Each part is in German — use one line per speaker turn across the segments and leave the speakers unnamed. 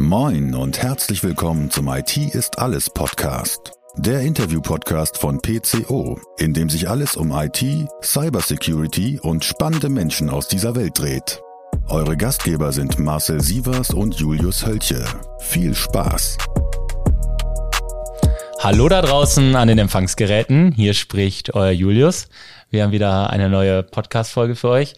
Moin und herzlich willkommen zum IT ist alles Podcast. Der Interview-Podcast von PCO, in dem sich alles um IT, Cybersecurity und spannende Menschen aus dieser Welt dreht. Eure Gastgeber sind Marcel Sievers und Julius Hölche. Viel Spaß!
Hallo da draußen an den Empfangsgeräten. Hier spricht euer Julius. Wir haben wieder eine neue Podcast-Folge für euch.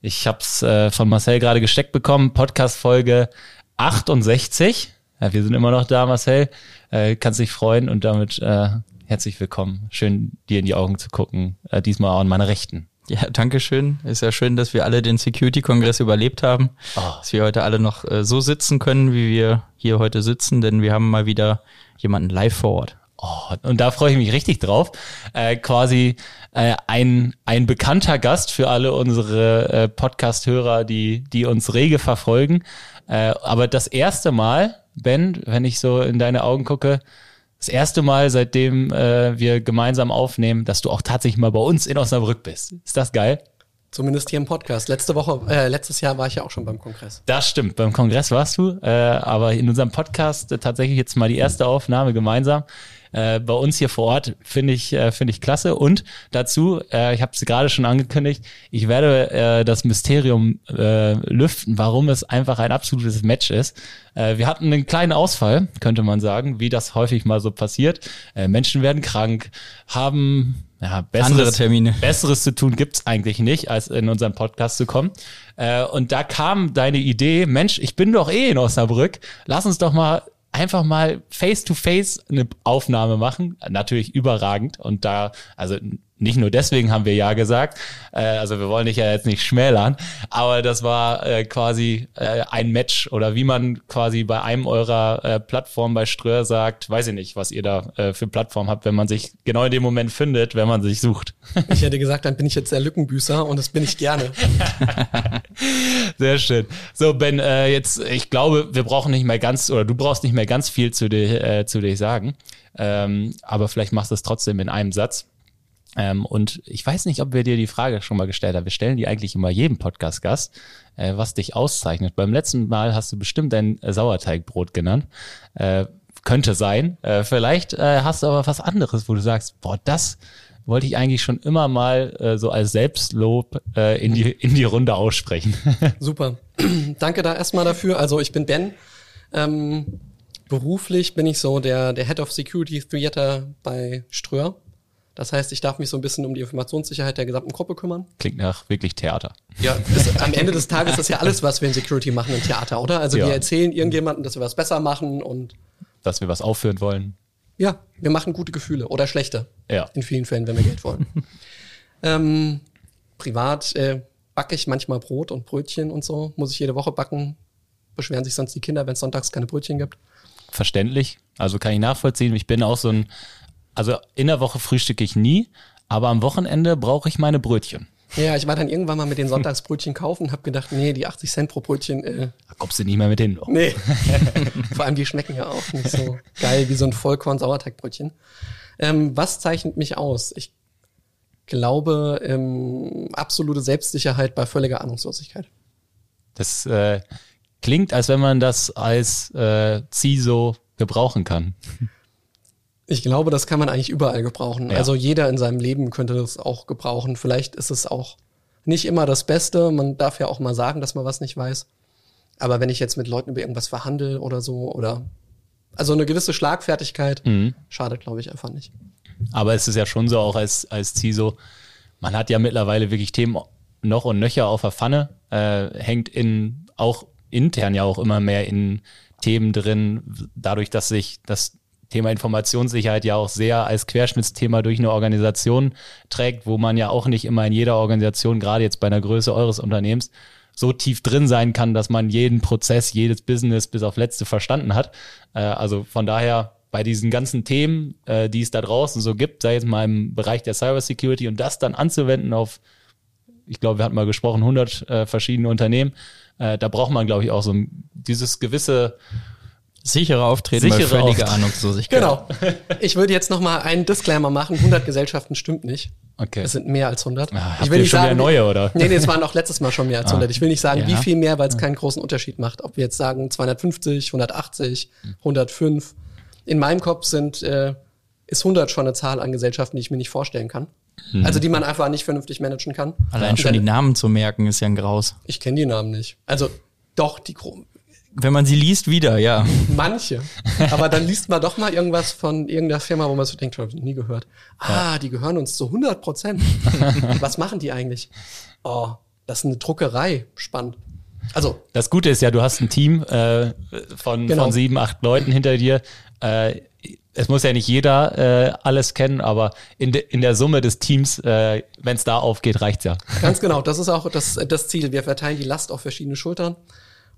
Ich habe es äh, von Marcel gerade gesteckt bekommen. Podcast-Folge 68. Ja, wir sind immer noch da, Marcel. Äh, kannst dich freuen und damit äh, herzlich willkommen. Schön, dir in die Augen zu gucken. Äh, diesmal auch an meiner Rechten.
Ja, danke schön. Ist ja schön, dass wir alle den Security-Kongress überlebt haben. Oh. Dass wir heute alle noch äh, so sitzen können, wie wir hier heute sitzen, denn wir haben mal wieder jemanden live vor Ort.
Oh, und da freue ich mich richtig drauf. Äh, quasi äh, ein, ein bekannter Gast für alle unsere äh, Podcast-Hörer, die, die uns rege verfolgen. Äh, aber das erste Mal, Ben, wenn ich so in deine Augen gucke, das erste Mal, seitdem äh, wir gemeinsam aufnehmen, dass du auch tatsächlich mal bei uns in Osnabrück bist. Ist das geil?
Zumindest hier im Podcast. Letzte Woche, äh, letztes Jahr war ich ja auch schon beim Kongress.
Das stimmt, beim Kongress warst du, äh, aber in unserem Podcast äh, tatsächlich jetzt mal die erste Aufnahme gemeinsam äh, bei uns hier vor Ort finde ich, äh, finde ich klasse. Und dazu, äh, ich habe es gerade schon angekündigt, ich werde äh, das Mysterium äh, lüften, warum es einfach ein absolutes Match ist. Äh, wir hatten einen kleinen Ausfall, könnte man sagen, wie das häufig mal so passiert. Äh, Menschen werden krank, haben ja, besseres,
andere Termine.
Besseres zu tun gibt's eigentlich nicht, als in unseren Podcast zu kommen. Äh, und da kam deine Idee, Mensch, ich bin doch eh in Osnabrück, lass uns doch mal einfach mal face to face eine Aufnahme machen. Natürlich überragend. Und da, also nicht nur deswegen haben wir ja gesagt, äh, also wir wollen dich ja jetzt nicht schmälern, aber das war äh, quasi äh, ein Match oder wie man quasi bei einem eurer äh, Plattformen bei Ströer sagt, weiß ich nicht, was ihr da äh, für Plattform habt, wenn man sich genau in dem Moment findet, wenn man sich sucht.
Ich hätte gesagt, dann bin ich jetzt der Lückenbüßer und das bin ich gerne.
Sehr schön. So, Ben, äh, jetzt, ich glaube, wir brauchen nicht mehr ganz, oder du brauchst nicht mehr ganz viel zu dir, äh, zu dir sagen. Ähm, aber vielleicht machst du es trotzdem in einem Satz. Ähm, und ich weiß nicht, ob wir dir die Frage schon mal gestellt haben. Wir stellen die eigentlich immer jedem Podcast-Gast, äh, was dich auszeichnet. Beim letzten Mal hast du bestimmt dein äh, Sauerteigbrot genannt. Äh, könnte sein. Äh, vielleicht äh, hast du aber was anderes, wo du sagst, boah, das wollte ich eigentlich schon immer mal äh, so als Selbstlob in, die, in die Runde aussprechen.
Super. Danke da erstmal dafür. Also ich bin Ben. Ähm, beruflich bin ich so der, der Head of Security Theater bei Ströer. Das heißt, ich darf mich so ein bisschen um die Informationssicherheit der gesamten Gruppe kümmern.
Klingt nach wirklich Theater.
Ja, ist, am Ende des Tages ist ja alles, was wir in Security machen, ein Theater, oder? Also ja. wir erzählen irgendjemandem, dass wir was besser machen und
dass wir was aufführen wollen.
Ja, wir machen gute Gefühle oder schlechte.
Ja.
In vielen Fällen, wenn wir Geld wollen. ähm, privat äh, backe ich manchmal Brot und Brötchen und so. Muss ich jede Woche backen. Beschweren sich sonst die Kinder, wenn es sonntags keine Brötchen gibt.
Verständlich. Also kann ich nachvollziehen. Ich bin auch so ein also in der Woche frühstücke ich nie, aber am Wochenende brauche ich meine Brötchen.
Ja, ich war dann irgendwann mal mit den Sonntagsbrötchen kaufen und habe gedacht, nee, die 80 Cent pro Brötchen. Äh,
da kommst du nicht mehr mit hin. Noch.
Nee. Vor allem die schmecken ja auch nicht so geil wie so ein Vollkorn-Sauerteigbrötchen. Ähm, was zeichnet mich aus? Ich glaube, ähm, absolute Selbstsicherheit bei völliger Ahnungslosigkeit.
Das äh, klingt, als wenn man das als äh, CISO gebrauchen kann.
Ich glaube, das kann man eigentlich überall gebrauchen. Ja. Also jeder in seinem Leben könnte das auch gebrauchen. Vielleicht ist es auch nicht immer das Beste. Man darf ja auch mal sagen, dass man was nicht weiß. Aber wenn ich jetzt mit Leuten über irgendwas verhandle oder so oder also eine gewisse Schlagfertigkeit mhm. schadet, glaube ich, einfach nicht.
Aber es ist ja schon so auch als, als CISO, man hat ja mittlerweile wirklich Themen noch und nöcher auf der Pfanne, äh, hängt in auch intern ja auch immer mehr in Themen drin, dadurch, dass sich das Thema Informationssicherheit ja auch sehr als Querschnittsthema durch eine Organisation trägt, wo man ja auch nicht immer in jeder Organisation, gerade jetzt bei einer Größe eures Unternehmens, so tief drin sein kann, dass man jeden Prozess, jedes Business bis auf letzte verstanden hat. Äh, also von daher bei diesen ganzen Themen, äh, die es da draußen so gibt, sei jetzt mal im Bereich der Cybersecurity und das dann anzuwenden auf, ich glaube, wir hatten mal gesprochen, 100 äh, verschiedene Unternehmen, da braucht man, glaube ich, auch so dieses gewisse
Sichere Auftreten Sichere bei völliger Ahnungslosigkeit.
Genau. Ich würde jetzt noch mal einen Disclaimer machen. 100 Gesellschaften stimmt nicht.
Okay.
Es sind mehr als 100.
Ah, ich will nicht schon sagen, neue, oder?
Nee, nee, es waren auch letztes Mal schon mehr als 100. Ah. Ich will nicht sagen, ja. wie viel mehr, weil es keinen großen Unterschied macht. Ob wir jetzt sagen 250, 180, 105. In meinem Kopf sind, äh, ist 100 schon eine Zahl an Gesellschaften, die ich mir nicht vorstellen kann. Mhm. Also die man einfach nicht vernünftig managen kann.
Allein schon die Namen zu merken ist ja ein Graus.
Ich kenne die Namen nicht. Also doch, die
wenn man sie liest, wieder, ja.
Manche. Aber dann liest man doch mal irgendwas von irgendeiner Firma, wo man so denkt, ich nie gehört. Ah, ja. die gehören uns zu 100 Prozent. Was machen die eigentlich? Oh, das ist eine Druckerei. Spannend.
Also. Das Gute ist ja, du hast ein Team äh, von, genau. von sieben, acht Leuten hinter dir. Äh, es muss ja nicht jeder äh, alles kennen, aber in, de, in der Summe des Teams, äh, wenn es da aufgeht, reicht's ja.
Ganz genau, das ist auch das, das Ziel. Wir verteilen die Last auf verschiedene Schultern.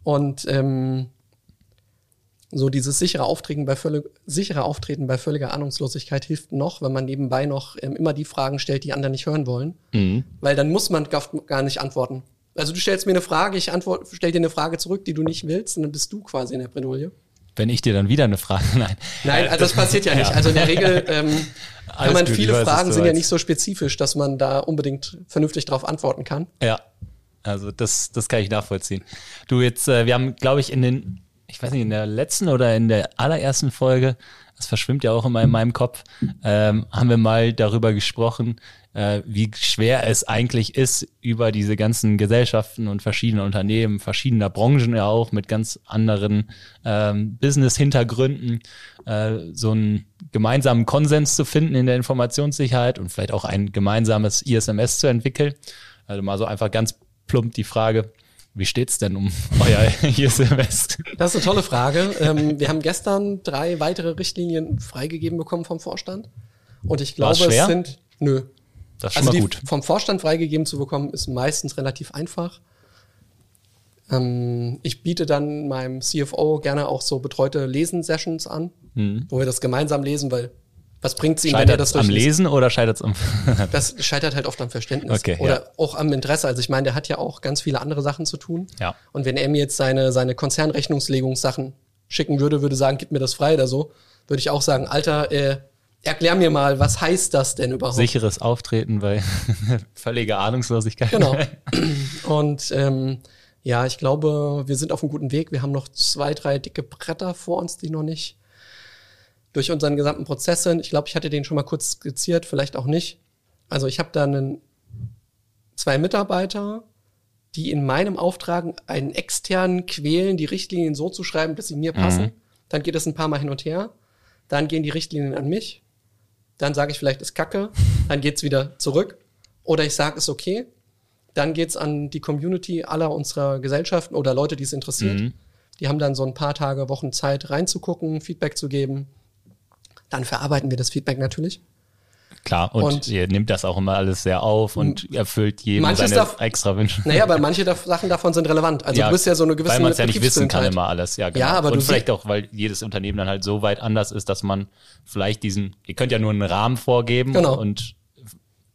Und ähm, so dieses sichere Auftreten bei, völlig, sichere Auftreten bei völliger Ahnungslosigkeit hilft noch, wenn man nebenbei noch ähm, immer die Fragen stellt, die andere nicht hören wollen. Mhm. Weil dann muss man gar nicht antworten. Also du stellst mir eine Frage, ich antworte, stell dir eine Frage zurück, die du nicht willst, und dann bist du quasi in der Bredouille.
Wenn ich dir dann wieder eine Frage, nein.
Nein, also das passiert ja nicht. Also in der Regel ähm, kann man gut, viele Fragen sind ja nicht so spezifisch, dass man da unbedingt vernünftig darauf antworten kann.
Ja. Also das, das kann ich nachvollziehen. Du jetzt, äh, wir haben, glaube ich, in den, ich weiß nicht, in der letzten oder in der allerersten Folge, das verschwimmt ja auch immer in meinem Kopf, ähm, haben wir mal darüber gesprochen, äh, wie schwer es eigentlich ist, über diese ganzen Gesellschaften und verschiedene Unternehmen, verschiedener Branchen ja auch, mit ganz anderen ähm, Business-Hintergründen, äh, so einen gemeinsamen Konsens zu finden in der Informationssicherheit und vielleicht auch ein gemeinsames ISMS zu entwickeln. Also mal so einfach ganz plump die Frage, wie steht's denn um euer ISMS?
Das ist eine tolle Frage. Ähm, wir haben gestern drei weitere Richtlinien freigegeben bekommen vom Vorstand. Und ich glaube, es sind, nö.
Das ist schon also mal gut.
Vom Vorstand freigegeben zu bekommen, ist meistens relativ einfach. Ähm, ich biete dann meinem CFO gerne auch so betreute Lesen-Sessions an, mhm. wo wir das gemeinsam lesen, weil was bringt es ihm,
wenn er das am Lesen oder scheitert es am
Das scheitert halt oft am Verständnis okay, oder ja. auch am Interesse. Also ich meine, der hat ja auch ganz viele andere Sachen zu tun.
Ja.
Und wenn er mir jetzt seine seine Konzernrechnungslegungssachen schicken würde, würde sagen, gib mir das frei oder so, würde ich auch sagen, Alter, äh, erklär mir mal, was heißt das denn überhaupt?
Sicheres Auftreten bei völliger Ahnungslosigkeit.
Genau. Und ähm, ja, ich glaube, wir sind auf einem guten Weg. Wir haben noch zwei, drei dicke Bretter vor uns, die noch nicht durch unseren gesamten Prozess sind. Ich glaube, ich hatte den schon mal kurz skizziert, vielleicht auch nicht. Also ich habe da einen, zwei Mitarbeiter, die in meinem Auftrag einen externen quälen, die Richtlinien so zu schreiben, dass sie mir passen. Mhm. Dann geht es ein paar Mal hin und her. Dann gehen die Richtlinien an mich. Dann sage ich vielleicht, ist kacke. Dann geht's wieder zurück. Oder ich sage, ist okay. Dann geht's an die Community aller unserer Gesellschaften oder Leute, die es interessiert. Mhm. Die haben dann so ein paar Tage, Wochen Zeit reinzugucken, Feedback zu geben. Dann verarbeiten wir das Feedback natürlich.
Klar, und, und, ihr nehmt das auch immer alles sehr auf und erfüllt jedem seine darf, extra Wünsche.
Naja, aber manche Sachen davon sind relevant. Also ja, du bist ja so eine gewisse
Weil man es ja nicht wissen kann immer alles, ja
genau. Ja, aber
und vielleicht auch, weil jedes Unternehmen dann halt so weit anders ist, dass man vielleicht diesen, ihr könnt ja nur einen Rahmen vorgeben
genau.
und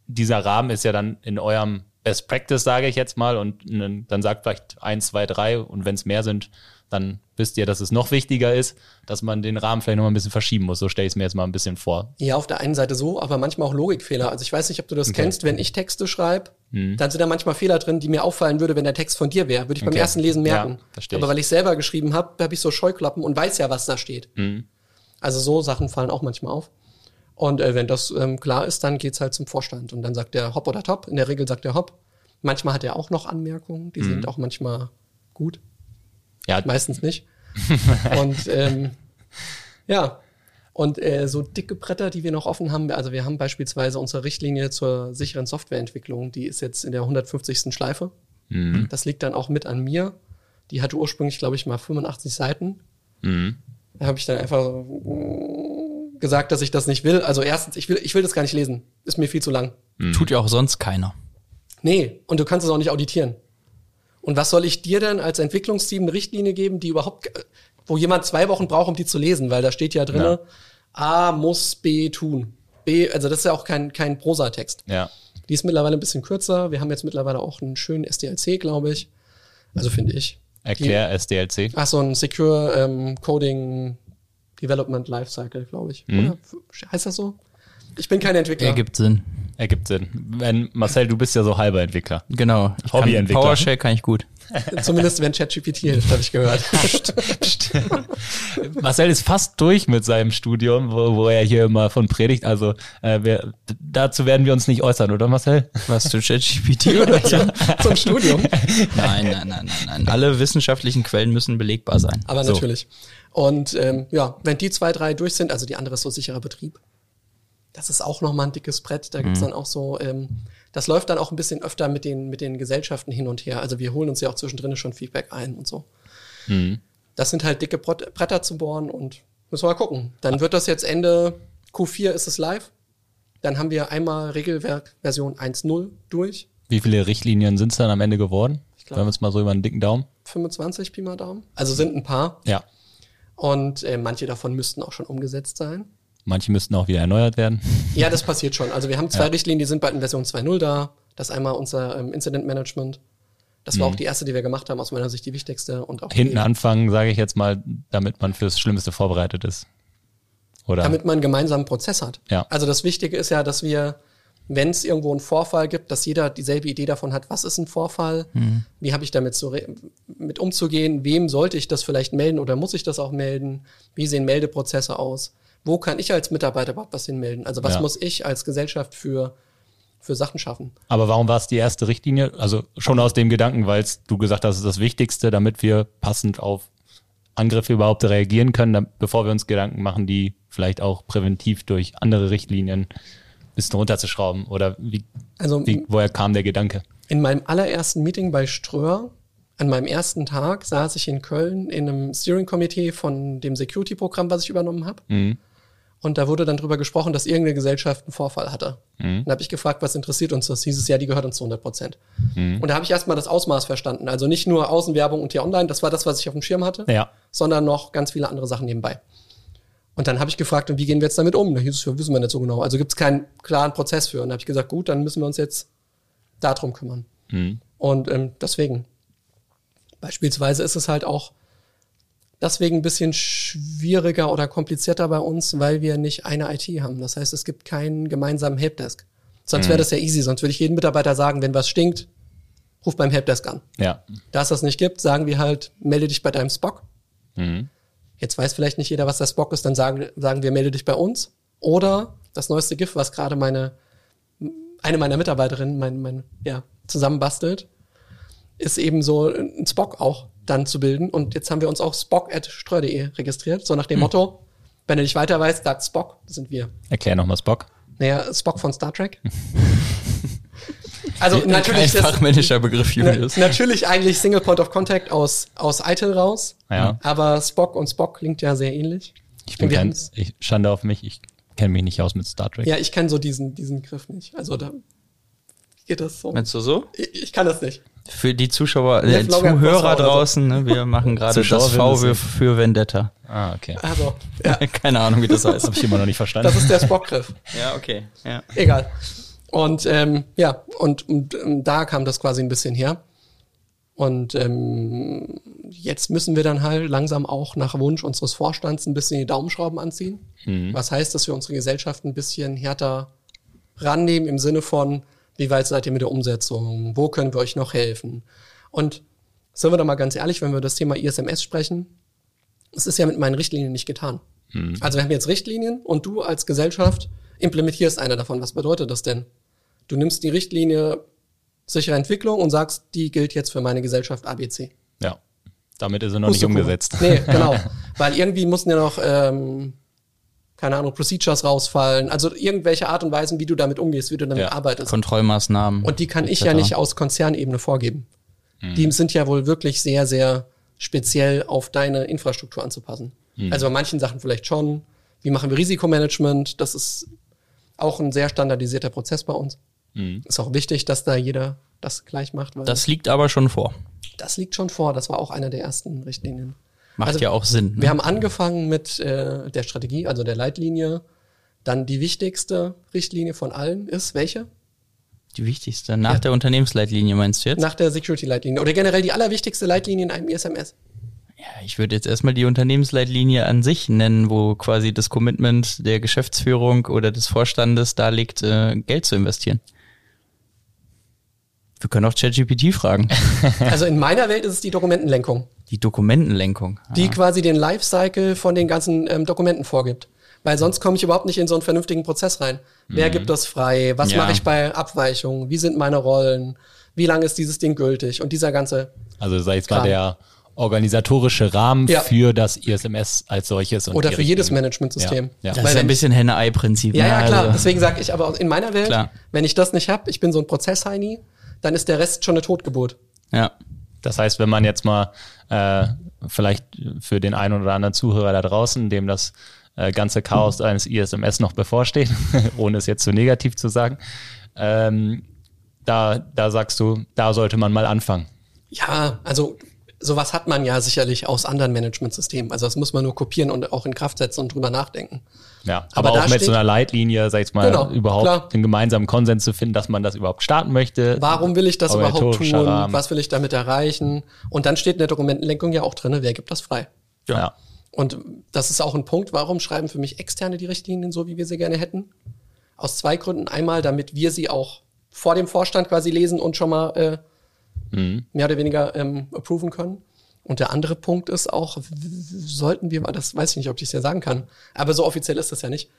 dieser Rahmen ist ja dann in eurem Best Practice, sage ich jetzt mal, und dann sagt vielleicht eins, zwei, drei und wenn es mehr sind, dann wisst ihr, dass es noch wichtiger ist, dass man den Rahmen vielleicht noch mal ein bisschen verschieben muss. So stelle ich es mir jetzt mal ein bisschen vor.
Ja, auf der einen Seite so, aber manchmal auch Logikfehler. Also ich weiß nicht, ob du das okay. kennst, wenn ich Texte schreibe, hm. dann sind da manchmal Fehler drin, die mir auffallen würde, wenn der Text von dir wäre. Würde ich beim ersten Lesen merken. Ja, aber weil ich selber geschrieben habe, habe ich so Scheuklappen und weiß ja, was da steht. Hm. Also so Sachen fallen auch manchmal auf. Und äh, wenn das ähm, klar ist, dann geht's halt zum Vorstand. Und dann sagt der Hopp oder Top. In der Regel sagt der Hopp. Manchmal hat er auch noch Anmerkungen, die hm. sind auch manchmal gut. Ja. Meistens nicht. und ähm, ja, und äh, so dicke Bretter, die wir noch offen haben, also wir haben beispielsweise unsere Richtlinie zur sicheren Softwareentwicklung, die ist jetzt in der 150. Schleife. Mhm. Das liegt dann auch mit an mir. Die hatte ursprünglich, glaube ich, mal 85 Seiten. Mhm. Da habe ich dann einfach gesagt, dass ich das nicht will. Also erstens, ich will, ich will das gar nicht lesen. Ist mir viel zu lang.
Mhm. Tut ja auch sonst keiner.
Nee, und du kannst es auch nicht auditieren. Und was soll ich dir denn als Entwicklungsteam eine Richtlinie geben, die überhaupt, wo jemand zwei Wochen braucht, um die zu lesen, weil da steht ja drin, ja. A muss B tun. B, also das ist ja auch kein, kein Prosa-Text.
Ja.
Die ist mittlerweile ein bisschen kürzer. Wir haben jetzt mittlerweile auch einen schönen SDLC, glaube ich. Also finde ich.
Erklär die, SDLC.
Ach so, ein Secure ähm, Coding Development Lifecycle, glaube ich. Mhm. Oder heißt das so? Ich bin kein Entwickler.
Ergibt Sinn.
Ergibt Sinn. Wenn, Marcel, du bist ja so halber Entwickler.
Genau.
Hobbyentwickler.
PowerShell kann ich gut.
Zumindest wenn ChatGPT hilft, habe ich gehört.
Marcel ist fast durch mit seinem Studium, wo, wo er hier immer von predigt. Also äh, wir, dazu werden wir uns nicht äußern, oder Marcel?
Was zu ChatGPT oder
zum, zum Studium.
Nein, nein, nein, nein, nein. Alle wissenschaftlichen Quellen müssen belegbar sein.
Aber
So.
natürlich. Und ähm, ja, wenn die zwei, drei durch sind, also die andere ist so sicherer Betrieb, das ist auch nochmal ein dickes Brett. Da gibt's dann auch so, ähm, das läuft dann auch ein bisschen öfter mit den, mit den Gesellschaften hin und her. Also wir holen uns ja auch zwischendrin schon Feedback ein und so. Das sind halt dicke Brett, Bretter zu bohren und müssen wir mal gucken. Dann wird das jetzt Ende Q4 ist es live. Dann haben wir einmal Regelwerk Version 1.0 durch.
Wie viele Richtlinien sind es dann am Ende geworden?
Ich glaub-
Wenn wir uns mal so über einen dicken Daumen.
25 Pi mal Daumen. Also sind ein paar.
Ja.
Und äh, manche davon müssten auch schon umgesetzt sein.
Manche müssten auch wieder erneuert werden.
Ja, das passiert schon. Also wir haben zwei Richtlinien, die sind bald in Version 2.0 da. Das ist einmal unser ähm, Incident Management. Das war auch die erste, die wir gemacht haben, aus meiner Sicht die wichtigste. Und auch
Hinten anfangen, sage ich jetzt mal, damit man fürs Schlimmste vorbereitet ist. Oder?
damit man einen gemeinsamen Prozess hat.
Ja.
Also das Wichtige ist ja, dass wir, wenn es irgendwo einen Vorfall gibt, dass jeder dieselbe Idee davon hat, was ist ein Vorfall, wie habe ich damit re- mit umzugehen, wem sollte ich das vielleicht melden oder muss ich das auch melden, wie sehen Meldeprozesse aus, wo kann ich als Mitarbeiter überhaupt was hinmelden, also was
Ja.
muss ich als Gesellschaft für, für Sachen schaffen.
Aber warum war es die erste Richtlinie? Also schon aus dem Gedanken, weil du gesagt hast, es ist das Wichtigste, damit wir passend auf Angriffe überhaupt reagieren können, bevor wir uns Gedanken machen, die vielleicht auch präventiv durch andere Richtlinien ein bisschen runterzuschrauben. Oder wie,
Also
wie, woher kam der Gedanke?
In meinem allerersten Meeting bei Ströer, an meinem ersten Tag, saß ich in Köln in einem Steering-Komitee von dem Security-Programm, was ich übernommen habe. Und da wurde dann drüber gesprochen, dass irgendeine Gesellschaft einen Vorfall hatte. Und da habe ich gefragt, was interessiert uns das? Hieß es ja, die gehört uns zu 100 Prozent. Und da habe ich erstmal das Ausmaß verstanden. Also nicht nur Außenwerbung und hier online, das war das, was ich auf dem Schirm hatte,
Ja.
sondern noch ganz viele andere Sachen nebenbei. Und dann habe ich gefragt, und wie gehen wir jetzt damit um? Da hieß es, ja, wissen wir nicht so genau. Also gibt es keinen klaren Prozess für. Und da habe ich gesagt, gut, dann müssen wir uns jetzt darum kümmern. Und ähm, deswegen, beispielsweise ist es halt auch deswegen ein bisschen schwieriger oder komplizierter bei uns, weil wir nicht eine IT haben. Das heißt, es gibt keinen gemeinsamen Helpdesk. Sonst wäre das ja easy. Sonst würde ich jedem Mitarbeiter sagen, wenn was stinkt, ruf beim Helpdesk an.
Ja.
Da es das nicht gibt, sagen wir halt, melde dich bei deinem Spock. Jetzt weiß vielleicht nicht jeder, was der Spock ist, dann sagen, sagen wir, melde dich bei uns. Oder das neueste GIF, was gerade meine, eine meiner Mitarbeiterinnen mein, mein, ja, zusammenbastelt, ist eben so ein Spock auch dann zu bilden. Und jetzt haben wir uns auch spock.streu.de registriert, so nach dem Motto, wenn du nicht weiter weißt, sagt Spock, sind wir.
Erklär nochmal Spock.
Naja, Spock von Star Trek. also natürlich,
Kein fachmännischer Begriff,
Na,
Julius.
natürlich eigentlich Single Point of Contact aus, aus ITIL raus.
Ja.
Aber Spock und Spock klingt ja sehr ähnlich.
Ich bin
haben's-
ich, Schande auf mich, ich kenne mich nicht aus mit Star Trek.
Ja, ich kenne so diesen, diesen Griff nicht. Also da geht das so.
Meinst du so?
Ich, ich kann das nicht.
Für die Zuschauer, äh, Zuhörer draußen, ne, wir machen gerade das V für, für Vendetta.
Ah, okay.
Also, ja,
Keine Ahnung, wie das heißt.
Habe ich immer noch nicht verstanden.
das ist der Spock-Griff.
ja, okay. Ja.
Egal. Und ähm, ja, und, und ähm, da kam das quasi ein bisschen her. Und ähm, jetzt müssen wir dann halt langsam auch nach Wunsch unseres Vorstands ein bisschen die Daumenschrauben anziehen. Was heißt, dass wir unsere Gesellschaft ein bisschen härter rannehmen im Sinne von, wie weit seid ihr mit der Umsetzung? Wo können wir euch noch helfen? Und sind wir doch mal ganz ehrlich, wenn wir über das Thema ISMS sprechen, es ist ja mit meinen Richtlinien nicht getan. Also wir haben jetzt Richtlinien und du als Gesellschaft implementierst eine davon. Was bedeutet das denn? Du nimmst die Richtlinie sichere Entwicklung und sagst, die gilt jetzt für meine Gesellschaft ABC.
ja. Damit ist er noch nicht
Pustekuchen.
umgesetzt.
Nee, genau. Weil irgendwie mussten ja noch, ähm, keine Ahnung, Procedures rausfallen. Also irgendwelche Art und Weisen, wie du damit umgehst, wie du damit
Ja.
arbeitest.
Kontrollmaßnahmen.
Und die kann ich ja nicht aus Konzernebene vorgeben. Die sind ja wohl wirklich sehr, sehr speziell auf deine Infrastruktur anzupassen. Also bei manchen Sachen vielleicht schon. Wie machen wir Risikomanagement? Das ist auch ein sehr standardisierter Prozess bei uns. Ist auch wichtig, dass da jeder das gleich macht, weil
Das liegt aber schon vor.
das liegt schon vor. Das war auch einer der ersten Richtlinien.
Macht
Also,
ja auch Sinn. Ne?
Wir haben angefangen mit äh, der Strategie, also der Leitlinie. Dann die wichtigste Richtlinie von allen ist welche?
Die wichtigste. Nach der Unternehmensleitlinie meinst du jetzt?
Nach der Security-Leitlinie. Oder generell die allerwichtigste Leitlinie in einem ISMS.
Ja, ich würde jetzt erstmal die Unternehmensleitlinie an sich nennen, wo quasi das Commitment der Geschäftsführung oder des Vorstandes da liegt, äh, Geld zu investieren. Wir können auch ChatGPT fragen.
Also in meiner Welt ist es die Dokumentenlenkung,
Die Dokumentenlenkung.
die quasi den Lifecycle von den ganzen ähm, Dokumenten vorgibt. Weil sonst komme ich überhaupt nicht in so einen vernünftigen Prozess rein. Wer gibt das frei? Was
Ja.
mache ich bei Abweichungen? Wie sind meine Rollen? Wie lange ist dieses Ding gültig? Und dieser ganze,
Also sag ich jetzt mal der organisatorische Rahmen
Ja.
für das ISMS als solches. Und
oder für jedes. Managementsystem.
Ja, ja.
Das
Weil
ist ein bisschen Henne-Ei-Prinzip.
Ja,
ne?
ja, klar.
Also,
Deswegen sage ich aber in meiner Welt,
Klar.
wenn ich das nicht habe, ich bin so ein Prozessheini, dann ist der Rest schon eine Totgeburt.
ja.
Das heißt, wenn man jetzt mal äh, vielleicht für den einen oder anderen Zuhörer da draußen, dem das äh, ganze Chaos eines ISMS noch bevorsteht, ohne es jetzt zu negativ zu sagen, ähm, da, da sagst du, da sollte man mal anfangen.
Ja, also sowas hat man ja sicherlich aus anderen Managementsystemen. Also das muss man nur kopieren und auch in Kraft setzen und drüber nachdenken.
Ja,
Aber
aber, auch mit
steht-
so einer Leitlinie, sag ich mal,
Genau,
überhaupt
klar.
den gemeinsamen Konsens zu finden, dass man das überhaupt starten möchte.
Warum will ich das überhaupt tun?
Rahmen.
Was will ich damit erreichen? Und dann steht in der Dokumentenlenkung ja auch drin, wer gibt das frei?
Ja.
Und das ist auch ein Punkt, warum schreiben für mich Externe die Richtlinien so, wie wir sie gerne hätten? Aus zwei Gründen. Einmal, damit wir sie auch vor dem Vorstand quasi lesen und schon mal äh, mehr oder weniger ähm, approven können. Und der andere Punkt ist auch, sollten wir mal, das weiß ich nicht, ob ich es ja sagen kann, aber so offiziell ist das ja nicht.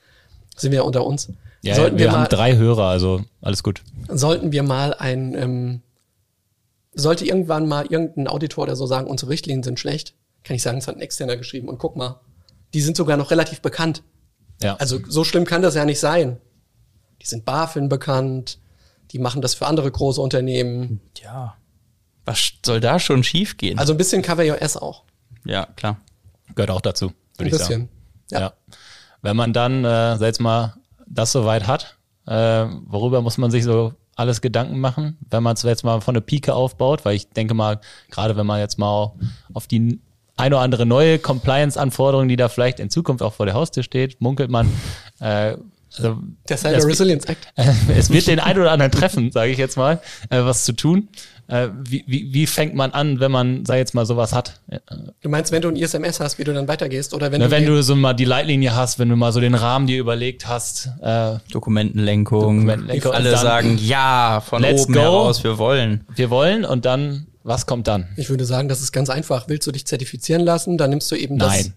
Sind wir ja unter uns.
Ja,
sollten
wir,
wir,
haben
mal,
drei Hörer, also alles gut.
sollten wir mal ein, ähm, sollte irgendwann mal irgendein Auditor oder so sagen, unsere Richtlinien sind schlecht, kann ich sagen, es hat ein Externer geschrieben und guck mal, die sind sogar noch relativ bekannt.
Ja.
Also so schlimm kann das ja nicht sein. Die sind BaFin bekannt, die machen das für andere große Unternehmen.
ja. Was soll da schon schief gehen?
Also ein bisschen KWS auch.
ja, klar.
Gehört auch dazu,
Ein
würde ich
bisschen.
sagen.
Ja.
Ja. Wenn man dann, äh, sag jetzt mal, das soweit hat, äh, worüber muss man sich so alles Gedanken machen, wenn man es jetzt mal von der Pike aufbaut, weil ich denke mal, gerade wenn man jetzt mal auf die ein oder andere neue Compliance-Anforderung, die da vielleicht in Zukunft auch vor der Haustür steht, munkelt man, äh, also
Der Cyber Resilience Act.
es wird den einen oder anderen treffen, sage ich jetzt mal, äh, was zu tun. Äh, wie, wie, wie fängt man an, wenn man, sei jetzt mal, sowas hat? Äh,
Du meinst, wenn du ein ISMS hast, wie du dann weitergehst? Oder wenn
Na,
du,
wenn du so mal die Leitlinie hast, wenn du mal so den Rahmen dir überlegt hast, äh,
Dokumentenlenkung.
Dokumentenlenkung.
Alle
dann-
sagen, ja, von
Let's
oben
go.
heraus, wir wollen.
wir wollen und dann, was kommt dann?
Ich würde sagen, das ist ganz einfach. Willst du dich zertifizieren lassen, dann nimmst du eben das.
Nein.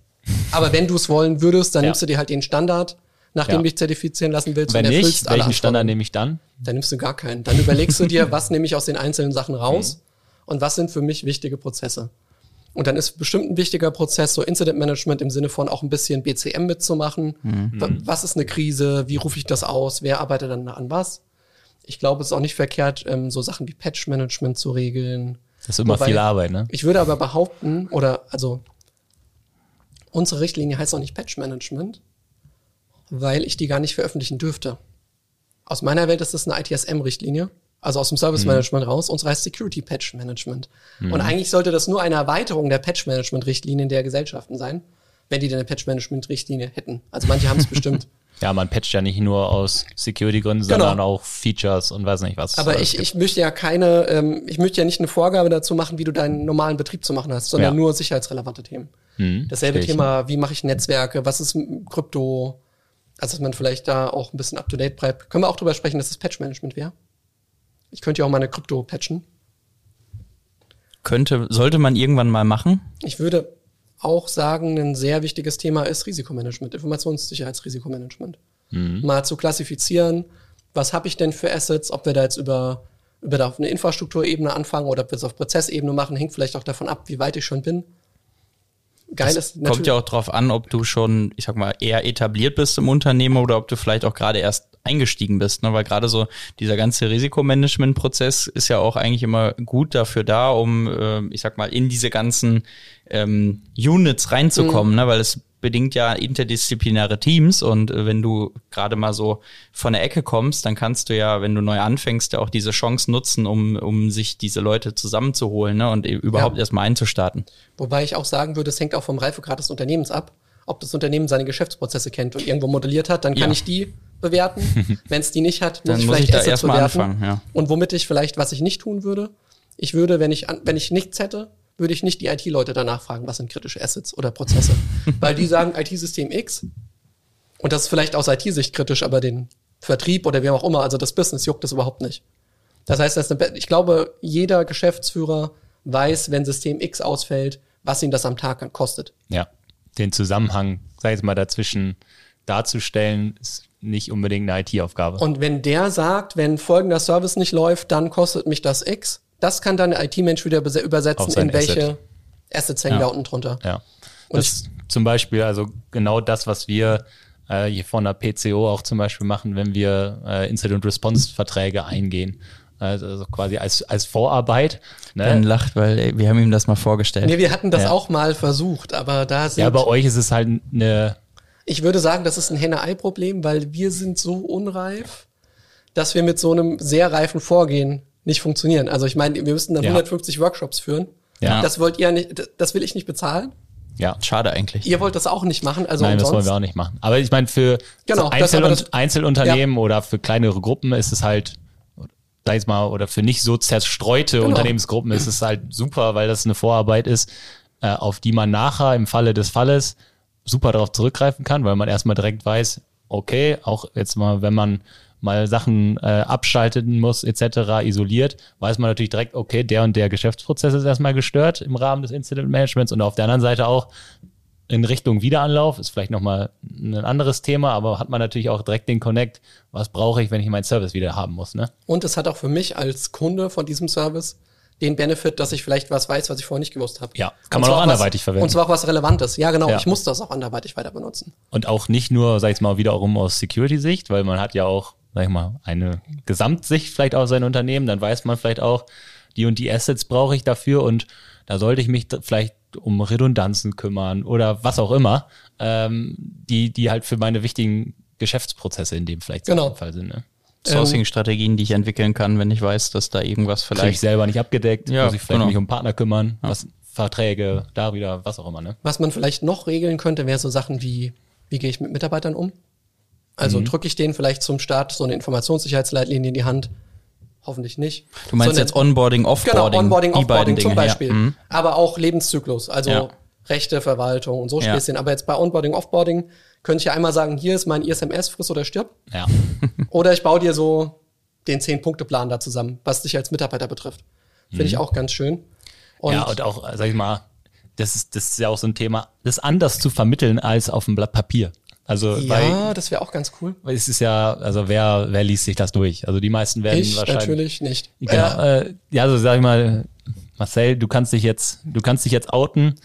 Aber wenn du es wollen würdest, dann
Ja.
nimmst du dir halt den Standard, nachdem
Ja.
du dich zertifizieren lassen willst
Wenn
und
nicht,
erfüllst alle
welchen Standard nehme ich dann?
Dann nimmst du gar keinen. Dann überlegst du dir, was nehme ich aus den einzelnen Sachen raus und was sind für mich wichtige Prozesse. Und dann ist bestimmt ein wichtiger Prozess, so Incident Management im Sinne von auch ein bisschen BCM mitzumachen. Wa- Was ist eine Krise? Wie rufe ich das aus? Wer arbeitet dann an was? Ich glaube, es ist auch nicht verkehrt, ähm, so Sachen wie Patch Management zu regeln.
Das ist immer
Wobei-
viel Arbeit, ne?
Ich würde aber behaupten, oder also unsere Richtlinie heißt auch nicht Patch Management, weil ich die gar nicht veröffentlichen dürfte. Aus meiner Welt ist das eine ITSM-Richtlinie, also aus dem Service Management raus. Unsere heißt Security Patch Management. Und eigentlich sollte das nur eine Erweiterung der Patch Management-Richtlinien der Gesellschaften sein, wenn die denn eine Patch Management-Richtlinie hätten. Also manche haben es bestimmt.
Ja, man patcht ja nicht nur aus Security-Gründen,
Genau.
sondern auch Features und weiß nicht was.
Aber ich,
gibt.
ich möchte ja keine, ähm, ich möchte ja nicht eine Vorgabe dazu machen, wie du deinen normalen Betrieb zu machen hast, sondern
Ja.
nur sicherheitsrelevante Themen.
Hm,
Dasselbe. Thema, wie mache ich Netzwerke, was ist Krypto, also dass man vielleicht da auch ein bisschen up-to-date bleibt. Können wir auch drüber sprechen, dass das Patch-Management wäre? Ich könnte ja auch meine Krypto patchen.
Könnte, sollte man irgendwann mal machen.
Ich würde auch sagen, ein sehr wichtiges Thema ist Risikomanagement, Informationssicherheitsrisikomanagement. Mal zu klassifizieren, was habe ich denn für Assets, ob wir da jetzt über, über da auf eine Infrastrukturebene anfangen oder ob wir es auf Prozessebene machen, hängt vielleicht auch davon ab, wie weit ich schon bin. Geil ist
Kommt ja auch drauf an, ob du schon, ich sag mal, eher etabliert bist im Unternehmen oder ob du vielleicht auch gerade erst eingestiegen bist, ne? weil gerade so dieser ganze Risikomanagement-Prozess ist ja auch eigentlich immer gut dafür da, um, äh, ich sag mal, in diese ganzen ähm, Units reinzukommen, ne? weil es bedingt ja interdisziplinäre Teams und äh, wenn du gerade mal so von der Ecke kommst, dann kannst du ja, wenn du neu anfängst, ja auch diese Chance nutzen, um, um sich diese Leute zusammenzuholen ne? und e- überhaupt
Ja.
erstmal einzustarten.
Wobei ich auch sagen würde, es hängt auch vom Reifegrad des Unternehmens ab. Ob das Unternehmen seine Geschäftsprozesse kennt und irgendwo modelliert hat, dann kann
Ja.
ich die bewerten. Wenn es die nicht hat, muss
Dann
ich
muss
vielleicht
ich da
Assets
erstmal
bewerten.
anfangen, ja.
Und womit ich vielleicht, was ich nicht tun würde, ich würde, wenn ich, wenn ich nichts hätte, würde ich nicht die IT-Leute danach fragen, was sind kritische Assets oder Prozesse. Weil die sagen IT-System X und das ist vielleicht aus IT-Sicht kritisch, aber den Vertrieb oder wie auch immer, also das Business juckt das überhaupt nicht. Das heißt, das eine, ich glaube, jeder Geschäftsführer weiß, wenn System X ausfällt, was ihn das am Tag kostet.
Ja, den Zusammenhang, sag ich jetzt mal, dazwischen darzustellen, ist nicht unbedingt eine IT-Aufgabe.
Und wenn der sagt, wenn folgender Service nicht läuft, dann kostet mich das X, das kann dann der IT-Mensch wieder übersetzen, in welche Asset. Assets hängen ja. da unten drunter.
Ja. Und das zum Beispiel, also genau das, was wir äh, hier von der PCO auch zum Beispiel machen, wenn wir äh, Incident-Response-Verträge eingehen. Also, also quasi als, als Vorarbeit.
Ne? Ben lacht, weil ey, wir haben ihm das mal vorgestellt.
Nee, wir hatten das ja. auch mal versucht, aber da sind.
Ja, bei euch ist es halt eine.
Ich würde sagen, das ist ein Henne-Ei-Problem, weil wir sind so unreif, dass wir mit so einem sehr reifen Vorgehen nicht funktionieren. Also ich meine, wir müssten dann ja. 150 Workshops führen. Ja. Das wollt ihr nicht, das will ich nicht bezahlen.
Ja, schade eigentlich.
Ihr wollt das auch nicht machen, also
Nein, umsonst. das wollen wir auch nicht machen. Aber ich meine, für genau, Einzel das, Einzelunternehmen ja. oder für kleinere Gruppen ist es halt, sag ich mal, oder für nicht so zerstreute genau. Unternehmensgruppen ist es halt super, weil das eine Vorarbeit ist, äh, auf die man nachher im Falle des Falles super darauf zurückgreifen kann, weil man erstmal direkt weiß, okay, auch jetzt mal, wenn man mal Sachen äh, abschalten muss etc. isoliert, weiß man natürlich direkt, okay, der und der Geschäftsprozess ist erstmal gestört im Rahmen des Incident Managements und auf der anderen Seite auch in Richtung Wiederanlauf ist vielleicht nochmal ein anderes Thema, aber hat man natürlich auch direkt den Connect, was brauche ich, wenn ich meinen Service wieder haben muss. Ne?
Und es hat auch für mich als Kunde von diesem Service den Benefit, dass ich vielleicht was weiß, was ich vorher nicht gewusst habe.
Ja, kann man auch anderweitig was, verwenden.
Und zwar auch was Relevantes. Ja, genau. Ja. Ich muss das auch anderweitig weiter benutzen.
Und auch nicht nur, sag ich mal, wiederum aus Security-Sicht, weil man hat ja auch sag ich mal, eine Gesamtsicht vielleicht auf sein Unternehmen, dann weiß man vielleicht auch, die und die Assets brauche ich dafür und da sollte ich mich vielleicht um Redundanzen kümmern oder was auch immer, ähm, die, die halt für meine wichtigen Geschäftsprozesse in dem vielleicht
genau.
Fall sind. Ne?
Sourcing-Strategien, die ich entwickeln kann, wenn ich weiß, dass da irgendwas vielleicht. Krieg
ich selber nicht abgedeckt, ja, muss ich vielleicht genau. mich um Partner kümmern, ja. was, Verträge, da wieder, was auch immer. Ne?
Was man vielleicht noch regeln könnte, wäre so Sachen wie, wie gehe ich mit Mitarbeitern um? Also mhm. drücke ich denen vielleicht zum Start so eine Informationssicherheitsleitlinie in die Hand. Hoffentlich nicht.
Du meinst so eine, jetzt Onboarding, Offboarding?
Genau, Onboarding, Offboarding zum Beispiel. Ja. Mhm. Aber auch Lebenszyklus, also ja. Rechte, Verwaltung und so ja. Späßchen. Aber jetzt bei Onboarding, Offboarding könnte ich ja einmal sagen, hier ist mein ISMS, friss oder stirb.
Ja.
oder ich baue dir so den Zehn-Punkte-Plan da zusammen, was dich als Mitarbeiter betrifft. Finde mhm. ich auch ganz schön.
Und ja, und auch, sag ich mal, das ist, das ist ja auch so ein Thema, das anders zu vermitteln als auf dem Blatt Papier. Also
ja, weil, das wäre auch ganz cool.
Weil es ist ja, also wer wer liest sich das durch? Also die meisten werden
ich
wahrscheinlich
natürlich nicht.
Genau, äh, ja, also sag ich mal, Marcel, du kannst dich jetzt, du kannst dich jetzt outen.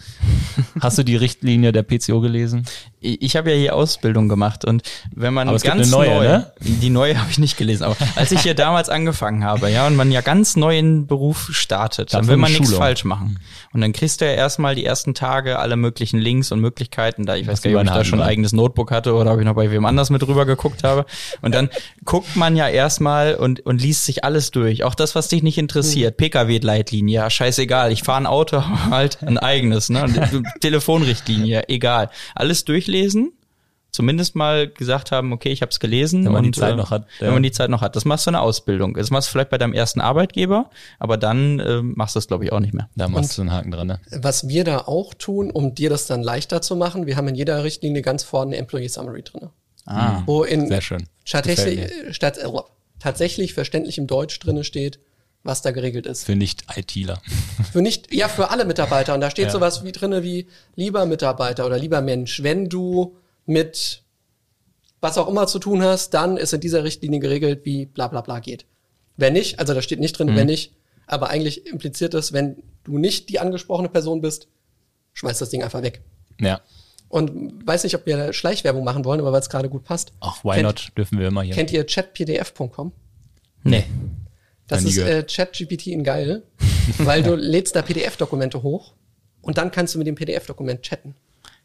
Hast du die Richtlinie der PCO gelesen?
Ich, habe ja hier Ausbildung gemacht und wenn man ganz
neue,
neu,
ne?
die neue habe ich nicht gelesen, aber als ich hier damals angefangen habe, ja, und man ja ganz neu in Beruf startet, dann will man nichts falsch machen. Und dann kriegst du ja erstmal die ersten Tage alle möglichen Links und Möglichkeiten, da ich weiß gar nicht, ob ich da schon ein eigenes Notebook hatte oder ob ich noch bei wem anders mit rüber geguckt habe. Und dann guckt man ja erstmal und, und liest sich alles durch. Auch das, was dich nicht interessiert. Pkw-Leitlinie, ja, scheißegal. Ich fahre ein Auto, halt ein eigenes, ne? Telefonrichtlinie, egal. Alles durchlesen zumindest mal gesagt haben, okay, ich habe es gelesen.
Wenn man und, die Zeit äh, noch hat.
Ja. Wenn man die Zeit noch hat. Das machst du eine Ausbildung. Das machst du vielleicht bei deinem ersten Arbeitgeber, aber dann äh, machst du es, glaube ich, auch nicht mehr.
Da machst und du einen Haken dran. Ne?
Was wir da auch tun, um dir das dann leichter zu machen, wir haben in jeder Richtlinie ganz vorne eine Employee Summary drin.
Ah,
wo in
sehr schön.
Tatsächlich, statt, äh, tatsächlich verständlich im Deutsch drinne steht, was da geregelt ist.
Für Nicht-ITler.
Für nicht, ja, für alle Mitarbeiter. Und da steht ja. sowas wie drinne wie lieber Mitarbeiter oder lieber Mensch, wenn du mit was auch immer zu tun hast, dann ist in dieser Richtlinie geregelt, wie bla bla bla geht. Wenn nicht, also da steht nicht drin, mhm. wenn nicht, aber eigentlich impliziert es, wenn du nicht die angesprochene Person bist, schmeißt das Ding einfach weg.
Ja.
Und weiß nicht, ob wir Schleichwerbung machen wollen, aber weil es gerade gut passt.
Ach, why kennt, not? Dürfen wir immer hier.
Kennt ihr chatpdf.com?
Nee.
Das ist äh, ChatGPT in geil, weil du lädst da PDF-Dokumente hoch und dann kannst du mit dem PDF-Dokument chatten.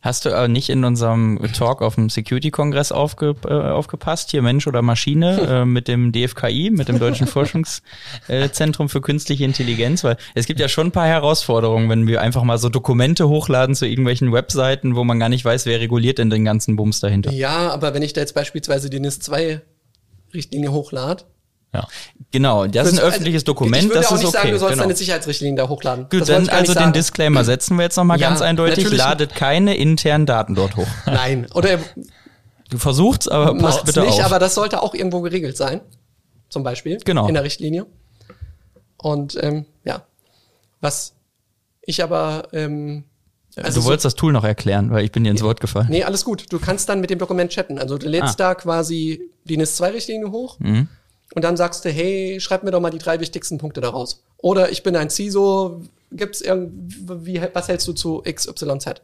Hast du aber nicht in unserem Talk auf dem Security-Kongress aufge, äh, aufgepasst, hier Mensch oder Maschine, äh, mit dem DFKI, mit dem Deutschen Forschungszentrum äh, für Künstliche Intelligenz? Weil es gibt ja schon ein paar Herausforderungen, wenn wir einfach mal so Dokumente hochladen zu irgendwelchen Webseiten, wo man gar nicht weiß, wer reguliert denn den ganzen Bums dahinter.
Ja, aber wenn ich da jetzt beispielsweise die NIS 2 Richtlinie hochlade,
Ja.
Genau, das ist ein öffentliches Dokument.
Ich würde
das
auch
ist
nicht
okay.
sagen, du sollst
genau.
deine Sicherheitsrichtlinien da hochladen.
Gut,
Das
dann also den. Disclaimer setzen wir jetzt nochmal
Ja,
ganz eindeutig.
natürlich.
Ladet keine internen Daten dort hoch.
Nein, oder
Du versucht's, aber passt bitte
nicht,
auf.
aber das sollte auch irgendwo geregelt sein. Zum Beispiel.
Genau.
In der Richtlinie. Und ähm, ja. Was ich aber ähm, also
du
so-
wolltest das Tool noch erklären, weil ich bin dir ins Wort gefallen.
Nee, alles gut. Du kannst dann mit dem Dokument chatten. Also du lädst
Ah.
da quasi die NIS-2-Richtlinie hoch
Mhm.
Und dann sagst du, hey, schreib mir doch mal die drei wichtigsten Punkte daraus. Oder ich bin ein CISO, gibt's irgendwie, was hältst du zu XYZ?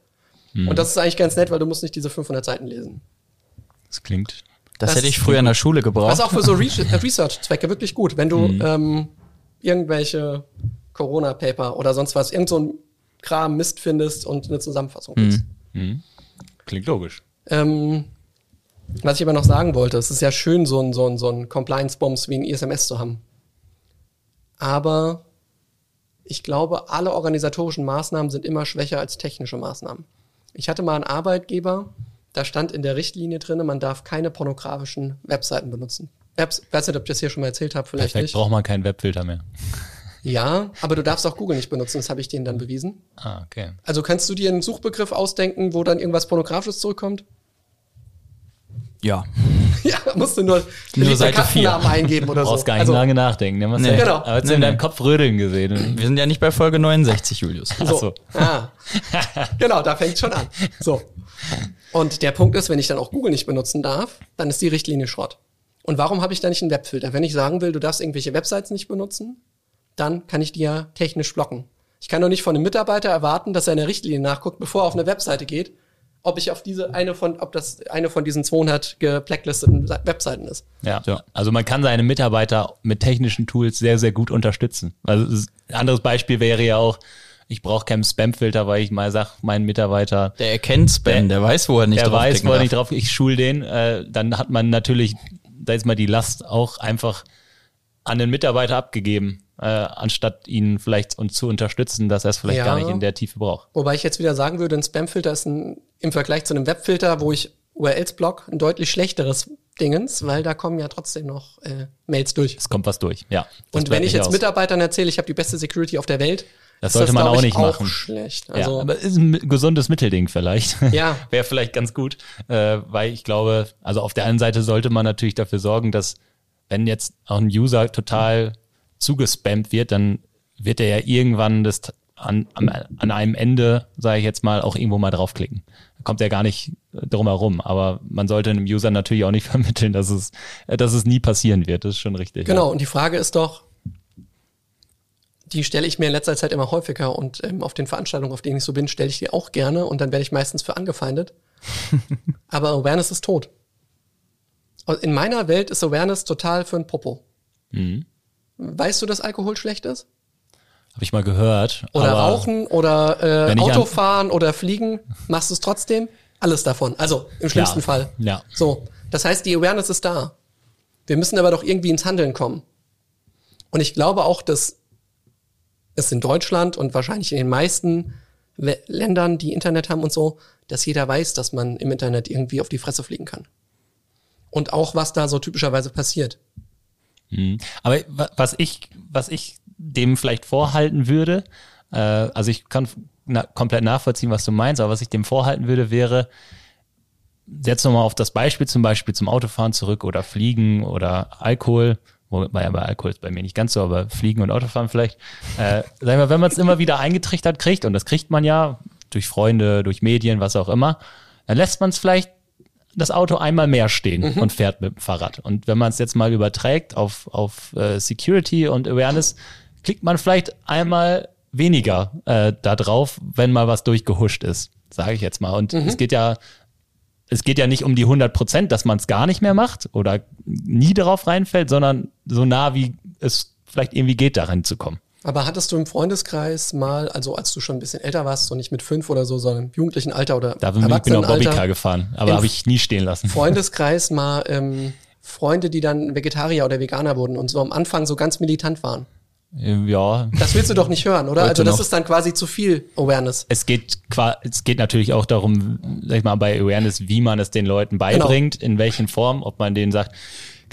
Mhm.
Und das ist eigentlich ganz nett, weil du musst nicht diese 500 Seiten lesen.
Das klingt.
Das,
Das-
hätte ich früher in der Schule gebraucht.
Was auch für so Re Research-Zwecke wirklich gut. Wenn du
Mhm.
ähm, irgendwelche Corona-Paper oder sonst was, irgend so ein Kram Mist findest und eine Zusammenfassung
Mhm.
willst.
Klingt logisch.
Ähm, was ich aber noch sagen wollte, es ist ja schön, so ein, so ein, so ein Compliance-Bombs wie ein ISMS zu haben. Aber ich glaube, alle organisatorischen Maßnahmen sind immer schwächer als technische Maßnahmen. Ich hatte mal einen Arbeitgeber, da stand in der Richtlinie drin, man darf keine pornografischen Webseiten benutzen. Apps, weiß nicht, ob ich das hier schon mal erzählt habe, vielleicht
Perfekt,
nicht.
braucht man keinen Webfilter mehr.
Ja, aber du darfst auch Google nicht benutzen, das habe ich denen dann bewiesen.
Ah, okay.
Also kannst du dir einen Suchbegriff ausdenken, wo dann irgendwas Pornografisches zurückkommt?
Ja.
Ja, musst du nur,
Nur Seite.
Katzennamen eingeben oder
Du
so.
brauchst gar nicht
also,
lange nachdenken. Du hast
Nee.
ja,
Genau.
Aber du
Nee,
in
nee.
deinem Kopf rödeln gesehen.
Wir sind ja nicht bei Folge 69, Julius.
So.
so.
Ah. genau, da fängt schon an. So. Und der Punkt ist, wenn ich dann auch Google nicht benutzen darf, dann ist die Richtlinie Schrott. Und warum habe ich da nicht einen Webfilter? Wenn ich sagen will, du darfst irgendwelche Websites nicht benutzen, dann kann ich die ja technisch blocken. Ich kann doch nicht von einem Mitarbeiter erwarten, dass er in der Richtlinie nachguckt, bevor er auf eine Webseite geht, ob ich auf diese eine von, ob das eine von diesen 200 geblacklisteten Webseiten ist.
Ja.
Ja.
Also man kann seine Mitarbeiter mit technischen Tools sehr, sehr gut unterstützen. Also ein anderes Beispiel wäre ja auch, ich brauche keinen Spamfilter, weil ich mal sage, mein Mitarbeiter,
Der erkennt Spam, der, weiß, wo er nicht
der weiß,
draufklicken
wo er nicht drauf, ich schul den, äh, dann hat man natürlich, da ist mal die Last auch einfach an den Mitarbeiter abgegeben, äh, anstatt ihn vielleicht uns zu unterstützen, dass er es vielleicht
Ja.
gar nicht in der Tiefe braucht.
Wobei ich jetzt wieder sagen würde, ein Spamfilter ist ein, im Vergleich zu einem Webfilter, wo ich URLs block, ein deutlich schlechteres Dingens, weil da kommen ja trotzdem noch äh, Mails durch.
Es kommt was durch, ja. Das
Und wenn ich jetzt
aus.
Mitarbeitern erzähle, ich habe die beste Security auf der Welt,
Das sollte man
glaub
auch
ich,
nicht machen.
schlecht.
ja,
Also,
aber ist ein gesundes Mittelding vielleicht.
Ja.
Wäre vielleicht ganz gut, äh, weil ich glaube, also auf der einen Seite sollte man natürlich dafür sorgen, dass wenn jetzt auch ein User total zugespammt wird, dann wird er ja irgendwann das an, an, einem Ende, sage ich jetzt mal, auch irgendwo mal draufklicken. Da kommt er gar nicht äh, drum herum. Aber man sollte einem User natürlich auch nicht vermitteln, dass es, äh, dass es nie passieren wird. Das ist schon richtig.
genau, und die Frage ist doch, die stelle ich mir in letzter Zeit immer häufiger und ähm, auf den Veranstaltungen, auf denen ich so bin, stelle ich die auch gerne und dann werde ich meistens für angefeindet. Aber Awareness ist tot. In meiner Welt ist Awareness total für ein Popo.
Mhm.
Weißt du, dass Alkohol schlecht ist?
Habe ich mal gehört.
Oder rauchen oder äh, Autofahren oder Fliegen, machst du es trotzdem? Alles davon. Also im schlimmsten
Ja,
Fall.
ja.
So, das heißt, die Awareness ist da. Wir müssen aber doch irgendwie ins Handeln kommen. Und ich glaube auch, dass es in Deutschland und wahrscheinlich in den meisten Ländern, die Internet haben und so, dass jeder weiß, dass man im Internet irgendwie auf die Fresse fliegen kann. Und auch, was da so typischerweise passiert.
Mhm. Aber wa- was ich, was ich dem vielleicht vorhalten würde, äh, also ich kann na, komplett nachvollziehen, was du meinst, aber was ich dem vorhalten würde, wäre, jetzt nochmal auf das Beispiel zum Beispiel zum Autofahren zurück oder Fliegen oder Alkohol, wobei ja bei Alkohol ist bei mir nicht ganz so, aber Fliegen und Autofahren vielleicht. Äh, sag ich mal, wenn man es immer wieder eingetrichtert kriegt, und das kriegt man ja durch Freunde, durch Medien, was auch immer, dann lässt man es vielleicht das Auto einmal mehr stehen und fährt mit dem Fahrrad. Und wenn man es jetzt mal überträgt auf, auf äh, Security und Awareness, klickt man vielleicht einmal weniger äh, da drauf, wenn mal was durchgehuscht ist, sage ich jetzt mal. Und es geht ja es geht ja nicht um die 100 Prozent, dass man es gar nicht mehr macht oder nie darauf reinfällt, sondern so nah wie es vielleicht irgendwie geht, darin zu kommen.
Aber hattest du im Freundeskreis mal, also als du schon ein bisschen älter warst, so nicht mit fünf oder so, sondern im jugendlichen Alter oder
Da bin ich bin auch Bobbycar gefahren, aber habe ich nie stehen lassen.
Freundeskreis mal ähm, Freunde, die dann Vegetarier oder Veganer wurden und so am Anfang so ganz militant waren.
Ja,
Das willst du doch nicht hören, oder?
Heute
Also das
noch.
ist dann quasi zu viel Awareness.
es geht es geht natürlich auch darum, sag ich mal, bei Awareness, wie man es den Leuten beibringt, in welchen Formen, ob man denen sagt,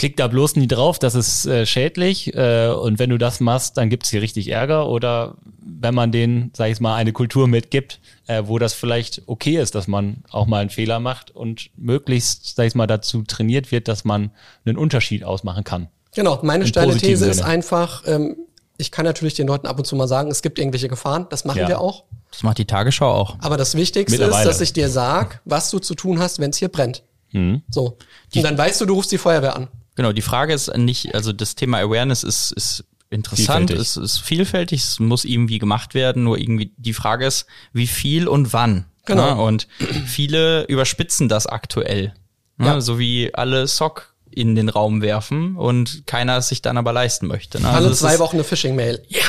klick da bloß nie drauf, das ist äh, schädlich äh, und wenn du das machst, dann gibt's hier richtig Ärger oder wenn man denen, sag ich mal, eine Kultur mitgibt, äh, wo das vielleicht okay ist, dass man auch mal einen Fehler macht und möglichst, sag ich mal, dazu trainiert wird, dass man einen Unterschied ausmachen kann.
Genau, meine steile These Sinne. ist einfach, ähm, ich kann natürlich den Leuten ab und zu mal sagen, es gibt irgendwelche Gefahren, das machen ja. wir auch.
Das macht die Tagesschau auch.
Aber das Wichtigste ist, dass ich dir sag, was du zu tun hast, wenn es hier brennt. Mhm. So. Und dann weißt du, du rufst die Feuerwehr an.
Genau, die Frage ist nicht, also das Thema Awareness ist, ist interessant, vielfältig. es ist vielfältig, es muss irgendwie gemacht werden, nur irgendwie die Frage ist, wie viel und wann. Genau. Ja, und viele überspitzen das aktuell. Ja. ja. so wie alle SOC in den Raum werfen und keiner es sich dann aber leisten möchte.
Ne? Also Alle zwei Wochen eine Phishing-Mail. Ja.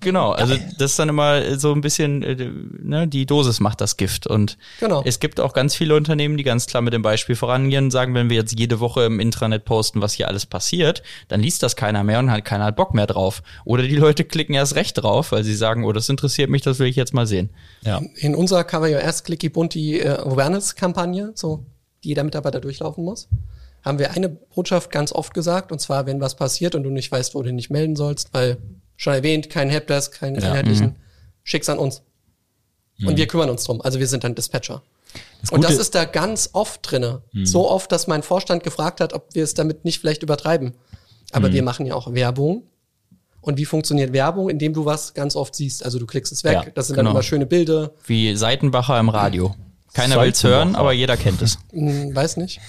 Genau, also das ist dann immer so ein bisschen, äh, ne, die Dosis macht das Gift. Und genau. es gibt auch ganz viele Unternehmen, die ganz klar mit dem Beispiel vorangehen, sagen, wenn wir jetzt jede Woche im Intranet posten, was hier alles passiert, dann liest das keiner mehr und hat keiner hat Bock mehr drauf. Oder die Leute klicken erst recht drauf, weil sie sagen, oh, das interessiert mich, das will ich jetzt mal sehen.
Ja. In unserer Cover Your Ass Clicky Bunt die äh, Awareness-Kampagne, so die jeder Mitarbeiter durchlaufen muss haben wir eine Botschaft ganz oft gesagt, und zwar, wenn was passiert und du nicht weißt, wo du nicht melden sollst, weil schon erwähnt, kein Helpdesk, keinen ja, inhaltlichen, mhm. schick's an uns. Mhm. Und wir kümmern uns drum. Also wir sind dann Dispatcher. Das und das ist da ganz oft drinne. Mhm. So oft, dass mein Vorstand gefragt hat, ob wir es damit nicht vielleicht übertreiben. Aber mhm. wir machen ja auch Werbung. Und wie funktioniert Werbung, indem du was ganz oft siehst? Also du klickst es weg, ja, das sind genau. dann immer schöne Bilder.
Wie Seitenbacher im Radio. Keiner will's hören, aber jeder kennt es.
Hm, weiß nicht.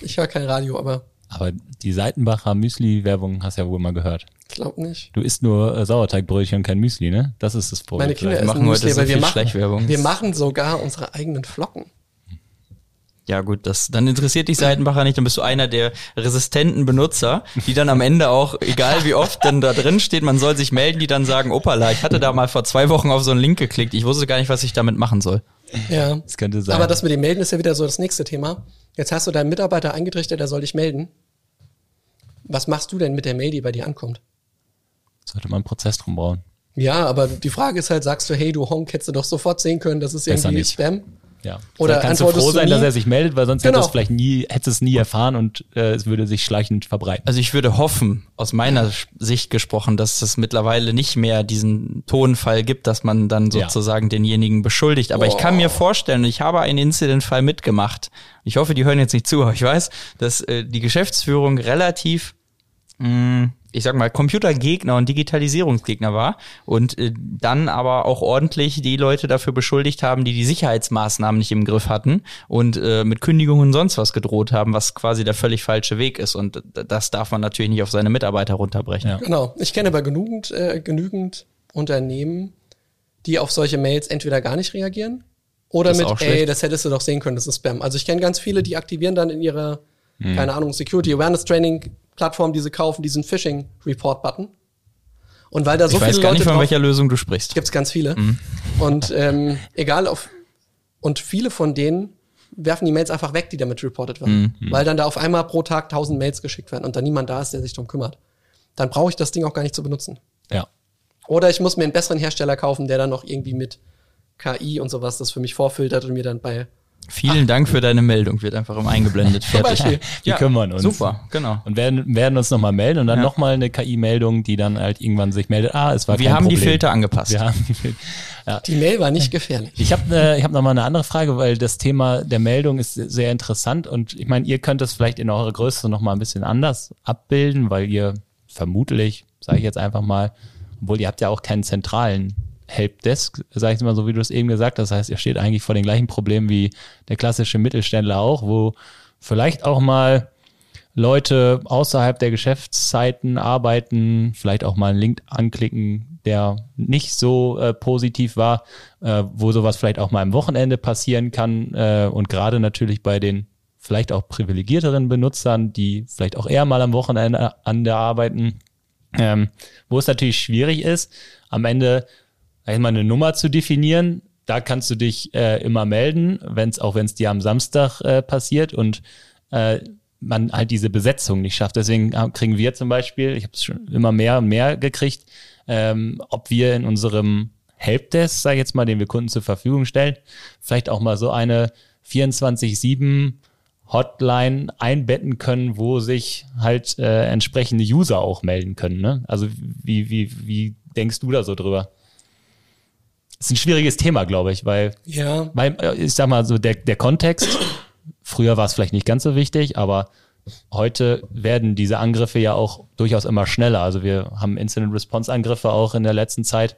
Ich höre kein Radio, aber.
Aber die Seitenbacher Müsli-Werbung hast du ja wohl mal gehört.
Glaub nicht.
Du isst nur äh, Sauerteigbrötchen und kein Müsli, ne? Das ist das
Problem. Meine Kinder essen machen Müsli, heute so wir machen, wir machen sogar unsere eigenen Flocken.
Ja gut, das dann interessiert dich Seitenbacher nicht, dann bist du einer der resistenten Benutzer, die dann am Ende auch, egal wie oft dann da drin steht, man soll sich melden, die dann sagen, opala, ich hatte da mal vor zwei Wochen auf so einen Link geklickt, ich wusste gar nicht, was ich damit machen soll.
Ja, das könnte sein. Aber das mit dem Melden ist ja wieder so das nächste Thema. Jetzt hast du deinen Mitarbeiter eingerichtet, der soll dich melden. Was machst du denn mit der Mail, die bei dir ankommt?
Sollte man einen Prozess drum bauen.
Ja, aber die Frage ist halt, sagst du, hey, du Honk, hättest du doch sofort sehen können, das ist irgendwie nicht. Spam?
Ja. Oder kannst du froh sein, du dass er sich meldet, weil sonst genau. hättest du vielleicht nie, hättest es nie erfahren und äh, es würde sich schleichend verbreiten.
Also ich würde hoffen, aus meiner Sicht gesprochen, dass es mittlerweile nicht mehr diesen Tonfall gibt, dass man dann sozusagen ja. denjenigen beschuldigt. Aber oh. ich kann mir vorstellen, ich habe einen Incident-Fall mitgemacht. Ich hoffe, die hören jetzt nicht zu, aber ich weiß, dass äh, die Geschäftsführung relativ mh, mm, ich sag mal, Computergegner und Digitalisierungsgegner war und äh, dann aber auch ordentlich die Leute dafür beschuldigt haben, die die Sicherheitsmaßnahmen nicht im Griff hatten und äh, mit Kündigungen und sonst was gedroht haben, was quasi der völlig falsche Weg ist. Und das darf man natürlich nicht auf seine Mitarbeiter runterbrechen. Ja.
Genau. Ich kenne aber genügend, äh, genügend Unternehmen, die auf solche Mails entweder gar nicht reagieren oder mit, ey, das hättest du doch sehen können, das ist Spam. Also ich kenne ganz viele, die aktivieren dann in ihrer, hm. keine Ahnung, Security Awareness Training Plattformen, die sie kaufen, diesen Phishing Report Button. Und weil da so
ich
viele
weiß gar Leute nicht, von welcher Lösung du sprichst.
Gibt's ganz viele. Mhm. Und ähm, egal auf und viele von denen werfen die Mails einfach weg, die damit reported werden, mhm. weil dann da auf einmal pro Tag 1000 Mails geschickt werden und da niemand da ist, der sich drum kümmert. Dann brauche ich das Ding auch gar nicht zu benutzen.
Ja.
Oder ich muss mir einen besseren Hersteller kaufen, der dann noch irgendwie mit KI und sowas das für mich vorfiltert und mir dann bei
Vielen Ach. Dank für deine Meldung, wird einfach immer eingeblendet. Fertig.
Wir ja, kümmern uns.
Super, genau.
Und werden, werden uns nochmal melden und dann ja. nochmal eine KI-Meldung, die dann halt irgendwann sich meldet, ah, es war
Wir haben Problem. die Filter angepasst.
Wir haben die Filter. Ja. Die Mail war nicht gefährlich.
Ich habe äh, ich hab nochmal eine andere Frage, weil das Thema der Meldung ist sehr interessant und ich meine, ihr könnt es vielleicht in eurer Größe nochmal ein bisschen anders abbilden, weil ihr vermutlich, sage ich jetzt einfach mal, obwohl ihr habt ja auch keinen zentralen Helpdesk, sage ich mal so, wie du es eben gesagt hast. Das heißt, ihr steht eigentlich vor den gleichen Problemen wie der klassische Mittelständler auch, wo vielleicht auch mal Leute außerhalb der Geschäftszeiten arbeiten, vielleicht auch mal einen Link anklicken, der nicht so äh, positiv war, äh, wo sowas vielleicht auch mal am Wochenende passieren kann äh, und gerade natürlich bei den vielleicht auch privilegierteren Benutzern, die vielleicht auch eher mal am Wochenende an der arbeiten, ähm, wo es natürlich schwierig ist, am Ende einmal eine Nummer zu definieren. Da kannst du dich äh, immer melden, wenn's, auch wenn es dir am Samstag äh, passiert und äh, man halt diese Besetzung nicht schafft. Deswegen kriegen wir zum Beispiel, ich habe es schon immer mehr und mehr gekriegt, ähm, ob wir in unserem Helpdesk, sag ich jetzt mal, den wir Kunden zur Verfügung stellen, vielleicht auch mal so eine 24-7 Hotline einbetten können, wo sich halt äh, entsprechende User auch melden können. Ne? Also wie, wie, wie denkst du da so drüber? Ist ein schwieriges Thema, glaube ich, weil,
ja.
weil äh, ich sag mal so, der, der Kontext, früher war es vielleicht nicht ganz so wichtig, aber heute werden diese Angriffe ja auch durchaus immer schneller. Also wir haben Incident Response Angriffe auch in der letzten Zeit.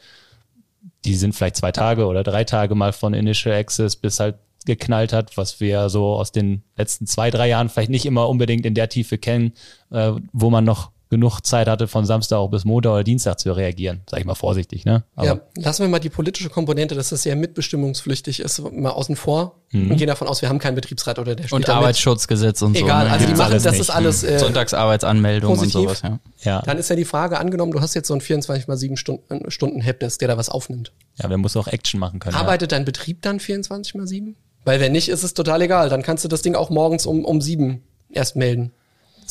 Die sind vielleicht zwei Tage oder drei Tage mal von Initial Access bis halt geknallt hat, was wir so aus den letzten zwei, drei Jahren vielleicht nicht immer unbedingt in der Tiefe kennen, äh, wo man noch genug Zeit hatte, von Samstag auch bis Montag oder Dienstag zu reagieren. Sag ich mal vorsichtig, ne?
Aber ja, lassen wir mal die politische Komponente, dass das sehr mitbestimmungspflichtig ist, mal außen vor mhm. und gehen davon aus, wir haben keinen Betriebsrat oder der
steht Und Arbeitsschutzgesetz und
Egal, so. Egal,
ne?
also die machen, das nicht. ist alles
äh, Sonntagsarbeitsanmeldung positiv. und sowas, ja.
ja. Dann ist ja die Frage, angenommen, du hast jetzt so ein 24 mal 7 Stunden, Stunden Helpdesk, der da was aufnimmt.
Ja, wer muss auch Action machen können.
Arbeitet ja. dein Betrieb dann 24 mal 7? Weil wenn nicht, ist es total egal. Dann kannst du das Ding auch morgens um, um sieben erst melden.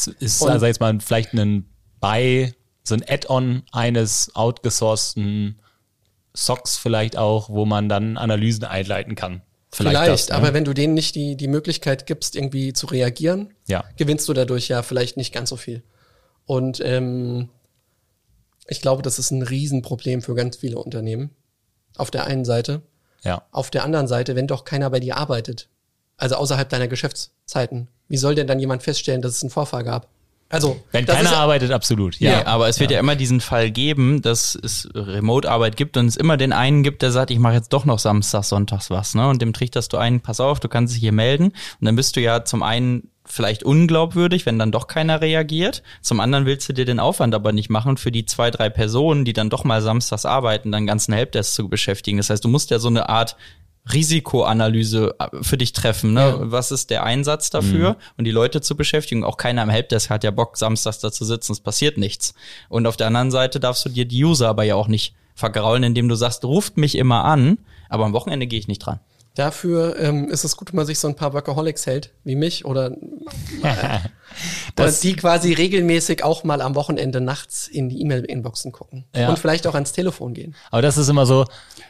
Ist, und, also jetzt mal vielleicht ein bei so ein Add-on eines outgesourcten Socks vielleicht auch, wo man dann Analysen einleiten kann.
Vielleicht, vielleicht das, ne? aber wenn du denen nicht die, die Möglichkeit gibst, irgendwie zu reagieren,
ja.
gewinnst du dadurch ja vielleicht nicht ganz so viel. Und ähm, ich glaube, das ist ein Riesenproblem für ganz viele Unternehmen. Auf der einen Seite.
Ja.
Auf der anderen Seite, wenn doch keiner bei dir arbeitet, also außerhalb deiner Geschäftszeiten, wie soll denn dann jemand feststellen, dass es einen Vorfall gab?
Also, wenn keiner ja, arbeitet, absolut.
Ja, ja aber es wird ja. ja. immer diesen Fall geben, dass es Remote-Arbeit gibt und es immer den einen gibt, der sagt, ich mache jetzt doch noch Samstags, Sonntags was, ne? Und dem trichterst du einen, pass auf, du kannst dich hier melden. Und dann bist du ja zum einen vielleicht unglaubwürdig, wenn dann doch keiner reagiert. Zum anderen willst du dir den Aufwand aber nicht machen, für die zwei, drei Personen, die dann doch mal samstags arbeiten, dann ganzen Helpdesk zu beschäftigen. Das heißt, du musst ja so eine Art Risikoanalyse äh, für dich treffen. Ne? Ja. Was ist der Einsatz dafür? Mhm. Und die Leute zu beschäftigen. Auch keiner am Helpdesk hat ja Bock, samstags da zu sitzen. Es passiert nichts. Und auf der anderen Seite darfst du dir die User aber ja auch nicht vergraulen, indem du sagst, ruft mich immer an, aber am Wochenende gehe ich nicht dran.
Dafür ähm, ist es gut, wenn man sich so ein paar Workaholics hält, wie mich oder, oder die quasi regelmäßig auch mal am Wochenende nachts in die E-Mail-Inboxen gucken ja. und vielleicht auch ans Telefon gehen.
Aber das ist immer so.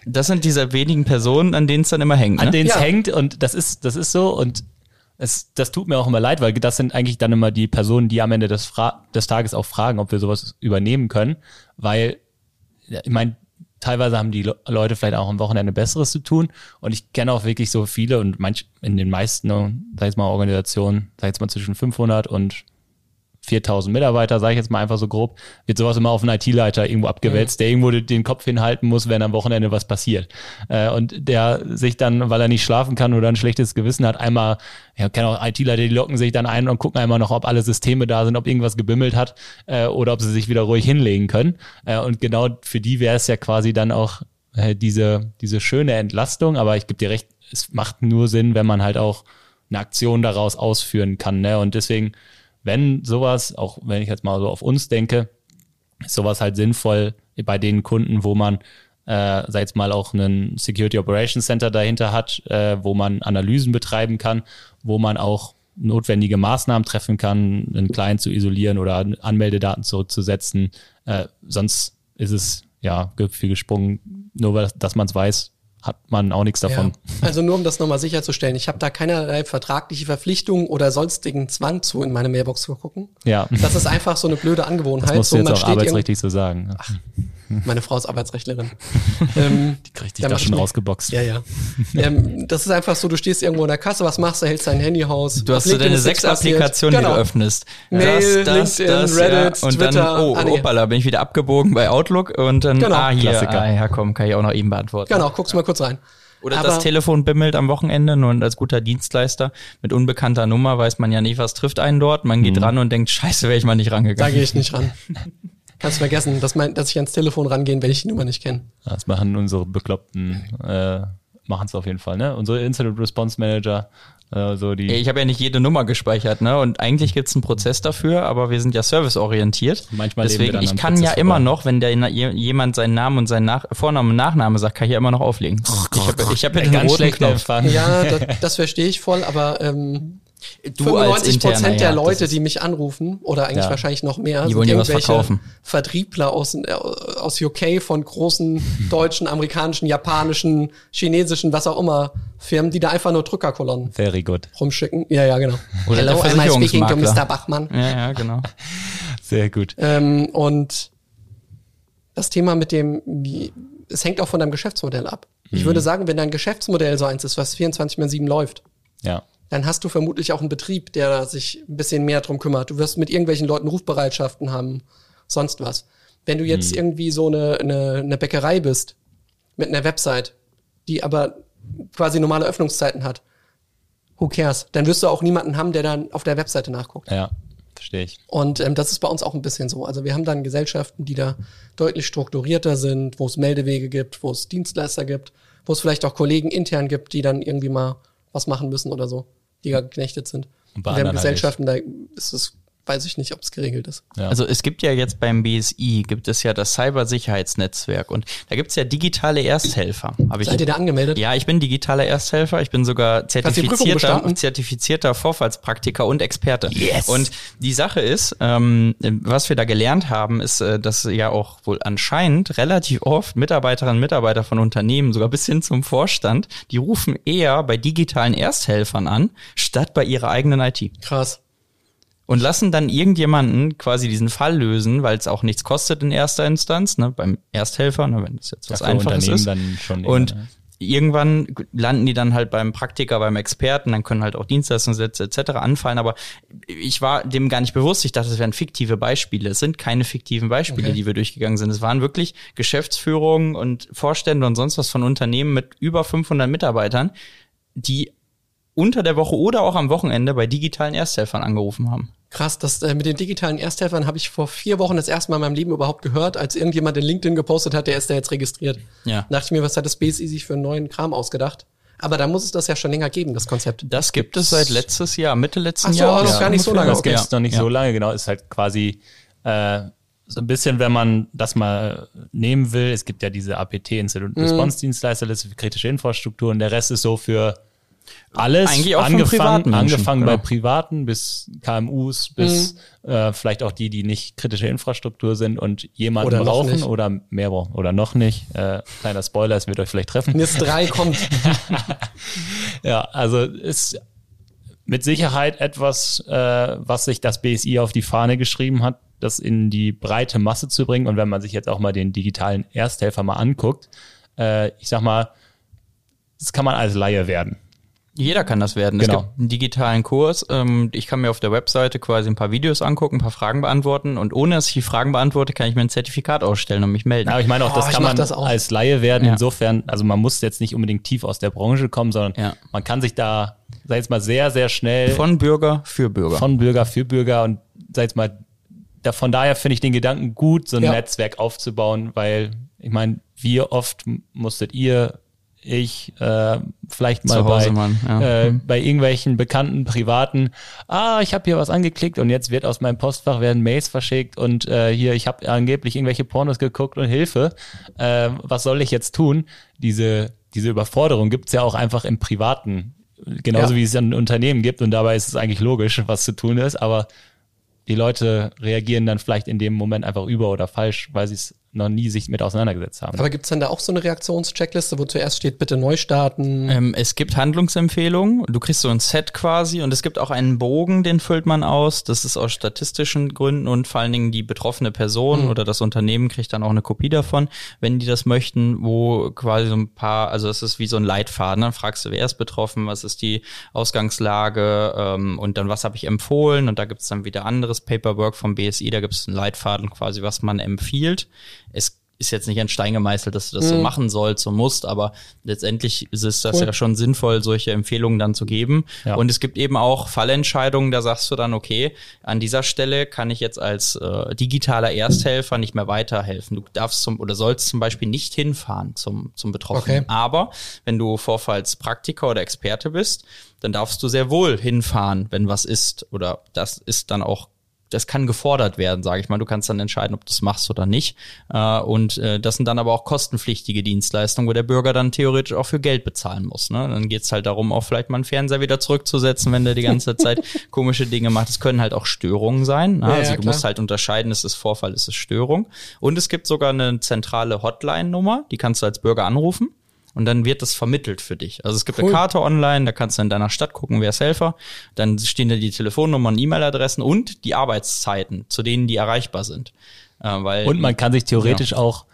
Das sind diese wenigen Personen, an denen es dann immer hängt.
Ne? An denen es ja. hängt und das ist, das ist so und es, das tut mir auch immer leid, weil das sind eigentlich dann immer die Personen, die am Ende des, Fra des Tages auch fragen, ob wir sowas übernehmen können, weil ich meine, teilweise haben die Leute vielleicht auch am Wochenende Besseres zu tun. Und ich kenne auch wirklich so viele und manch, in den meisten, sag ich mal, Organisationen, sag ich mal zwischen 500 und 4000 Mitarbeiter, sage ich jetzt mal einfach so grob, wird sowas immer auf einen IT-Leiter irgendwo abgewälzt, mhm. der irgendwo den Kopf hinhalten muss, wenn am Wochenende was passiert. Äh, und der sich dann, weil er nicht schlafen kann oder ein schlechtes Gewissen hat, einmal, ja, kenne auch IT-Leiter, die locken sich dann ein und gucken einmal noch, ob alle Systeme da sind, ob irgendwas gebimmelt hat äh, oder ob sie sich wieder ruhig hinlegen können. Äh, und genau für die wäre es ja quasi dann auch äh, diese, diese schöne Entlastung, aber ich gebe dir recht, es macht nur Sinn, wenn man halt auch eine Aktion daraus ausführen kann. Ne? Und deswegen wenn sowas, auch wenn ich jetzt mal so auf uns denke, ist sowas halt sinnvoll bei den Kunden, wo man, äh, sag jetzt mal, auch einen Security Operations Center dahinter hat, äh, wo man Analysen betreiben kann, wo man auch notwendige Maßnahmen treffen kann, einen Client zu isolieren oder Anmeldedaten zurückzusetzen. Äh, sonst ist es ja viel gesprungen, nur dass man es weiß, hat man auch nichts davon.
Ja. Also nur um das nochmal sicherzustellen, ich habe da keinerlei vertragliche Verpflichtung oder sonstigen Zwang zu, in meine Mailbox zu gucken.
Ja.
Das ist einfach so eine blöde Angewohnheit. Das
musst du jetzt auch arbeitsrechtlich so sagen.
Ach, meine Frau ist Arbeitsrechtlerin.
ähm, die kriegt dich da schon rausgeboxt.
Ja, ja. ähm, das ist einfach so, du stehst irgendwo in der Kasse, was machst du, hältst dein Handy aus.
Du hast so deine sechs Applikationen, genau. die du öffnest.
Mail, das, das, LinkedIn, das, Reddit,
ja. und
Twitter.
Dann, oh, ah, nee. opala, bin ich wieder abgebogen bei Outlook und dann,
genau.
ah, hier, Klassiker. ah, ja, komm, kann ich auch noch eben beantworten.
Genau, guckst mal kurz rein.
Oder Aber das Telefon bimmelt am Wochenende nur als guter Dienstleister mit unbekannter Nummer weiß man ja nicht, was trifft einen dort. Man geht mhm. ran und denkt, scheiße, wäre ich mal nicht rangegangen.
Da gehe ich nicht ran. Kannst vergessen, dass, mein, dass ich ans Telefon rangehen, wenn ich die Nummer nicht kenne.
Das machen unsere Bekloppten, äh, machen es auf jeden Fall. Ne? Unsere Incident Response Manager
so die ich habe ja nicht jede Nummer gespeichert, ne? Und eigentlich gibt's einen Prozess dafür, aber wir sind ja serviceorientiert.
Manchmal
Deswegen, ich kann Prozess ja immer noch, wenn der jemand seinen Namen und seinen Nach Vornamen und Nachname sagt, kann ich ja immer noch auflegen.
Oh, ich habe hab ja den roten Knopf. Ja, das, das verstehe ich voll, aber ähm,
Du
95
interner,
Prozent der
ja,
Leute, die mich anrufen, oder eigentlich
Ja.
wahrscheinlich noch mehr,
Die
sind
wollen dir was
irgendwelche
verkaufen.
Vertriebler aus, äh, aus UK von großen deutschen, amerikanischen, japanischen, chinesischen, was auch immer, Firmen, die da einfach nur Drückerkolonnen
Very good.
rumschicken. Ja, ja, genau.
Oder der
am I speaking to. Mr. Bachmann?
Ja, ja, genau.
Sehr gut.
Ähm, und das Thema mit dem, es hängt auch von deinem Geschäftsmodell ab. Ich würde sagen, wenn dein Geschäftsmodell so eins ist, was 24 mal 7 läuft,
Ja.
Dann hast du vermutlich auch einen Betrieb, der sich ein bisschen mehr drum kümmert. Du wirst mit irgendwelchen Leuten Rufbereitschaften haben, sonst was. Wenn du jetzt irgendwie so eine, eine, eine Bäckerei bist, mit einer Website, die aber quasi normale Öffnungszeiten hat, who cares? Dann wirst du auch niemanden haben, der dann auf der Webseite nachguckt.
Ja. Verstehe ich.
Und ähm, das ist bei uns auch ein bisschen so. Also wir haben dann Gesellschaften, die da deutlich strukturierter sind, wo es Meldewege gibt, wo es Dienstleister gibt, wo es vielleicht auch Kollegen intern gibt, die dann irgendwie mal was machen müssen oder so, die da geknechtet sind.
Und bei
haben
anderen halt
Gesellschaften, da ist es, weiß ich nicht, ob es geregelt ist.
Ja.
Also es gibt ja jetzt beim BSI, gibt es ja das Cybersicherheitsnetzwerk und da gibt es ja digitale Ersthelfer. Hab ich
Seid ihr da angemeldet?
Ja, ich bin digitaler Ersthelfer. Ich bin sogar zertifizierter, zertifizierter Vorfallspraktiker und Experte. Yes. Und die Sache ist, ähm, was wir da gelernt haben, ist, äh, dass ja auch wohl anscheinend relativ oft Mitarbeiterinnen und Mitarbeiter von Unternehmen, sogar bis hin zum Vorstand, die rufen eher bei digitalen Ersthelfern an, statt bei ihrer eigenen IT
Krass.
Und lassen dann irgendjemanden quasi diesen Fall lösen, weil es auch nichts kostet in erster Instanz, ne, beim Ersthelfer, ne, wenn das jetzt was
Ja,
Einfaches ist.
dann schon eher,
und
ne?
irgendwann landen die dann halt beim Praktiker, beim Experten, dann können halt auch Dienstleistungssätze etc. anfallen, aber ich war dem gar nicht bewusst, ich dachte, es wären fiktive Beispiele. Es sind keine fiktiven Beispiele,
Okay.
die wir durchgegangen sind. Es waren wirklich Geschäftsführungen und Vorstände und sonst was von Unternehmen mit über 500 Mitarbeitern, die unter der Woche oder auch am Wochenende bei digitalen Ersthelfern angerufen haben.
Krass, das äh, mit den digitalen Ersthelfern habe ich vor vier Wochen das erste Mal in meinem Leben überhaupt gehört, als irgendjemand in LinkedIn gepostet hat, der ist da jetzt registriert.
Ja.
Da dachte ich mir, was hat das BSI sich für einen neuen Kram ausgedacht? Aber da muss es das ja schon länger geben, das Konzept.
Das gibt es seit letztes Jahr, Mitte letzten
Ach so,
Jahres.
also gar nicht so lange,
Das
okay.
gibt es noch nicht
Ja.
so lange, genau. Ist halt quasi äh, so ein bisschen, wenn man das mal nehmen will, es gibt ja diese APT, Incident
Mhm.
Response Dienstleisterliste für kritische Infrastruktur und der Rest ist so für alles,
Eigentlich auch von
angefangen, angefangen bei
genau.
Privaten bis KMUs, bis
Mhm.
äh, vielleicht auch die, die nicht kritische Infrastruktur sind und jemanden
Oder
brauchen oder mehr brauchen oder noch nicht. Äh, kleiner Spoiler, es wird euch vielleicht treffen.
NIS 3 kommt.
Ja, also ist mit Sicherheit etwas, äh, was sich das BSI auf die Fahne geschrieben hat, das in die breite Masse zu bringen. Und wenn man sich jetzt auch mal den digitalen Ersthelfer mal anguckt, äh, ich sag mal, das kann man als Laie werden.
Jeder kann das werden.
Genau.
Es gibt einen digitalen Kurs. Ähm, ich kann mir auf der Webseite quasi ein paar Videos angucken, ein paar Fragen beantworten und ohne dass ich die Fragen beantworte, kann ich mir ein Zertifikat ausstellen und mich melden.
Aber ich meine auch,
Oh,
das
ich
kann man
das auch.
als Laie werden.
Ja.
Insofern, also man muss jetzt nicht unbedingt tief aus der Branche kommen, sondern
Ja.
man kann sich da, sag jetzt mal, sehr, sehr schnell
Von Bürger für Bürger.
von Bürger für Bürger und sag jetzt mal, da, von daher finde ich den Gedanken gut, so ein
Ja.
Netzwerk aufzubauen, weil ich meine, wie oft musstet ihr, ich, äh, vielleicht mal
Hause
bei,
ja.
äh,
Mhm.
bei irgendwelchen bekannten Privaten, ah, ich habe hier was angeklickt und jetzt wird aus meinem Postfach werden Mails verschickt und äh, hier, ich habe angeblich irgendwelche Pornos geguckt und Hilfe, äh, was soll ich jetzt tun? Diese, diese Überforderung gibt's ja auch einfach im Privaten, genauso
Ja.
wie es an Unternehmen gibt und dabei ist es eigentlich logisch, was zu tun ist, aber die Leute reagieren dann vielleicht in dem Moment einfach über oder falsch, weil sie es noch nie sich mit auseinandergesetzt haben.
Aber gibt's dann da auch so eine Reaktionscheckliste, wo zuerst steht, bitte neu starten?
Ähm, es gibt Handlungsempfehlungen. Du kriegst so ein Set quasi und es gibt auch einen Bogen, den füllt man aus. Das ist aus statistischen Gründen und vor allen Dingen die betroffene Person oder das Unternehmen kriegt dann auch eine Kopie davon, wenn die das möchten, wo quasi so ein paar, also es ist wie so ein Leitfaden. Dann fragst du, wer ist betroffen, was ist die Ausgangslage ähm, und dann was habe ich empfohlen und da gibt es dann wieder anderes Paperwork vom BSI, da gibt es einen Leitfaden quasi, was man empfiehlt. Es ist jetzt nicht ein Stein gemeißelt, dass du das so machen sollst und musst, aber letztendlich ist es das
Cool.
ja schon sinnvoll, solche Empfehlungen dann zu geben.
Ja.
Und es gibt eben auch Fallentscheidungen, da sagst du dann, okay, an dieser Stelle kann ich jetzt als äh, digitaler Ersthelfer nicht mehr weiterhelfen. Du darfst zum oder sollst zum Beispiel nicht hinfahren zum, zum Betroffenen.
Okay.
Aber wenn du Vorfallspraktiker oder Experte bist, dann darfst du sehr wohl hinfahren, wenn was ist. Oder das ist dann auch das kann gefordert werden, sage ich mal. Du kannst dann entscheiden, ob du es machst oder nicht. Äh, und äh, das sind dann aber auch kostenpflichtige Dienstleistungen, wo der Bürger dann theoretisch auch für Geld bezahlen muss. Ne? Dann geht's halt darum, auch vielleicht mal einen Fernseher wieder zurückzusetzen, wenn der die ganze Zeit komische Dinge macht. Es können halt auch Störungen sein. Ne?
Ja,
also du
klar.
musst halt unterscheiden, ist es Vorfall, ist es Störung. Und es gibt sogar eine zentrale Hotline-Nummer, die kannst du als Bürger anrufen. Und dann wird das vermittelt für dich. Also es gibt eine
Cool.
Karte online, da kannst du in deiner Stadt gucken, wer ist Helfer. Dann stehen da die Telefonnummern, E-Mail-Adressen und die Arbeitszeiten, zu denen die erreichbar sind. Äh, weil
Und man kann sich theoretisch auch,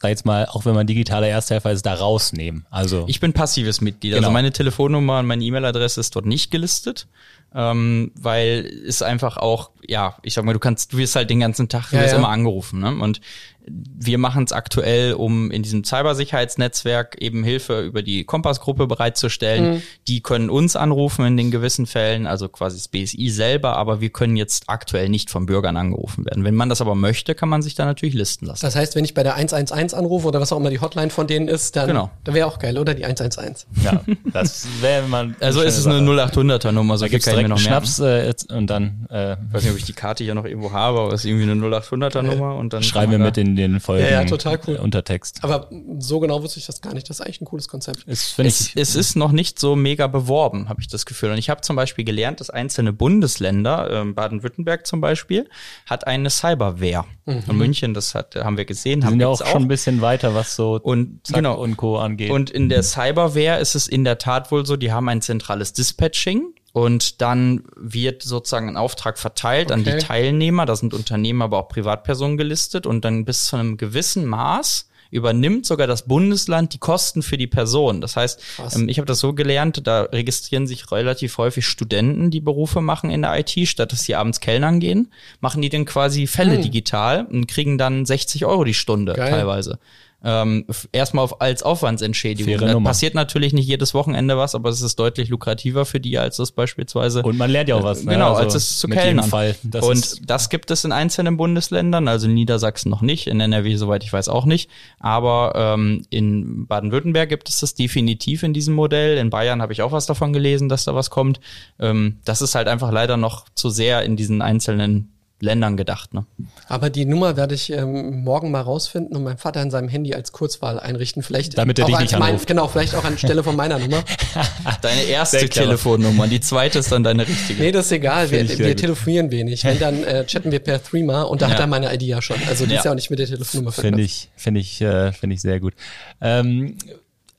sag jetzt mal, auch wenn man digitaler Ersthelfer ist, da rausnehmen. Also
Ich bin passives Mitglied.
Genau.
Also meine Telefonnummer und meine E-Mail-Adresse ist dort nicht gelistet. Ähm, weil es einfach auch, ja, ich sag mal, du kannst, du wirst halt den ganzen Tag, du
Ja,
wirst
ja.
immer angerufen, ne? Und wir machen es aktuell, um in diesem Cybersicherheitsnetzwerk eben Hilfe über die Kompassgruppe bereitzustellen.
Mhm.
Die können uns anrufen in den gewissen Fällen, also quasi das BSI selber, aber wir können jetzt aktuell nicht von Bürgern angerufen werden. Wenn man das aber möchte, kann man sich da natürlich listen lassen.
Das heißt, wenn ich bei der 111 anrufe oder was auch immer die Hotline von denen ist, dann,
Genau.
dann wäre auch geil, oder? Die 111.
ja, das wäre man.
Also ist es eine 0800er Nummer, so
Da gibt's
mir
direkt
noch.
Schnaps äh, und dann äh,
Ich weiß nicht, ob ich die Karte hier noch irgendwo habe, aber es ist irgendwie eine 0800er Nummer und dann
schreiben wir mit in den Folgen
Ja, ja, total cool.
äh, Untertext.
Aber so genau wusste ich das gar nicht. Das ist eigentlich ein cooles Konzept.
Es,
ich,
es ist noch nicht so mega beworben, habe ich das Gefühl. Und ich habe zum Beispiel gelernt, dass einzelne Bundesländer, ähm, Baden-Württemberg zum Beispiel, hat eine Cyberwehr. Und München, das hat, haben wir gesehen,
die
haben
sind ja
gibt's
auch schon ein bisschen weiter, was so
Und
Zack
genau.
und Co. angeht.
Und in der Cyberwehr ist es in der Tat wohl so, die haben ein zentrales Dispatching und dann wird sozusagen ein Auftrag verteilt an
Okay.
die Teilnehmer, da sind Unternehmen, aber auch Privatpersonen gelistet und dann bis zu einem gewissen Maß übernimmt sogar das Bundesland die Kosten für die Person. Das heißt, ähm, ich habe das so gelernt, da registrieren sich relativ häufig Studenten, die Berufe machen in der IT, statt dass sie abends Kellnern gehen, machen die dann quasi Fälle digital und kriegen dann 60 Euro die Stunde
Geil.
teilweise. Ähm, erstmal auf, als Aufwandsentschädigung.
Faire
Da
Nummer.
passiert natürlich nicht jedes Wochenende was, aber es ist deutlich lukrativer für die, als das beispielsweise
Und man lernt ja auch was. Ne?
Genau,
Also
als es zu Kellnern.
Fall. Das
und das gibt es in einzelnen Bundesländern, also in Niedersachsen noch nicht, in NRW soweit ich weiß auch nicht. Aber ähm, in Baden-Württemberg gibt es das definitiv in diesem Modell. In Bayern habe ich auch was davon gelesen, dass da was kommt. Ähm, das ist halt einfach leider noch zu sehr in diesen einzelnen Ländern gedacht. Ne?
Aber die Nummer werde ich ähm, morgen mal rausfinden und meinem Vater in seinem Handy als Kurzwahl einrichten. Vielleicht
Damit er
auch
dich nicht
mein,
anruft.
Genau, vielleicht auch anstelle von meiner Nummer.
Deine erste. Telefonnummer, die zweite ist dann deine richtige.
Nee, das ist egal. Wir, wir telefonieren wenig. Wenn, dann äh, chatten wir per Threema und da hat
Ja.
er meine ID ja schon. Also die ist
Ja.
ja auch nicht mit der Telefonnummer
Finde ich, finde ich, äh, finde ich sehr gut. Ähm,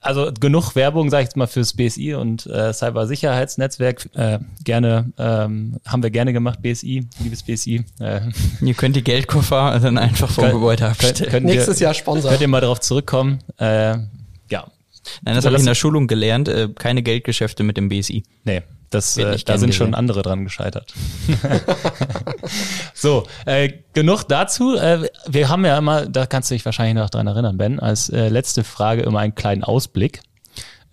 also genug Werbung, sage ich jetzt mal, fürs BSI und äh, Cybersicherheitsnetzwerk. Äh, gerne, ähm, haben wir gerne gemacht, BSI, liebes BSI. Äh,
Ihr könnt die Geldkoffer dann einfach vom Gebäude
könnt-
abstellen.
könnt
Nächstes
ihr,
Jahr Sponsor.
Könnt ihr mal darauf zurückkommen. Äh,
Nein, das habe ich in der Schulung gelernt. Äh, keine Geldgeschäfte mit dem BSI.
Nee, das, äh, da sind schon andere dran gescheitert. so, äh, genug dazu. Äh, wir haben ja immer, da kannst du dich wahrscheinlich noch dran erinnern, Ben, als äh, letzte Frage immer einen kleinen Ausblick.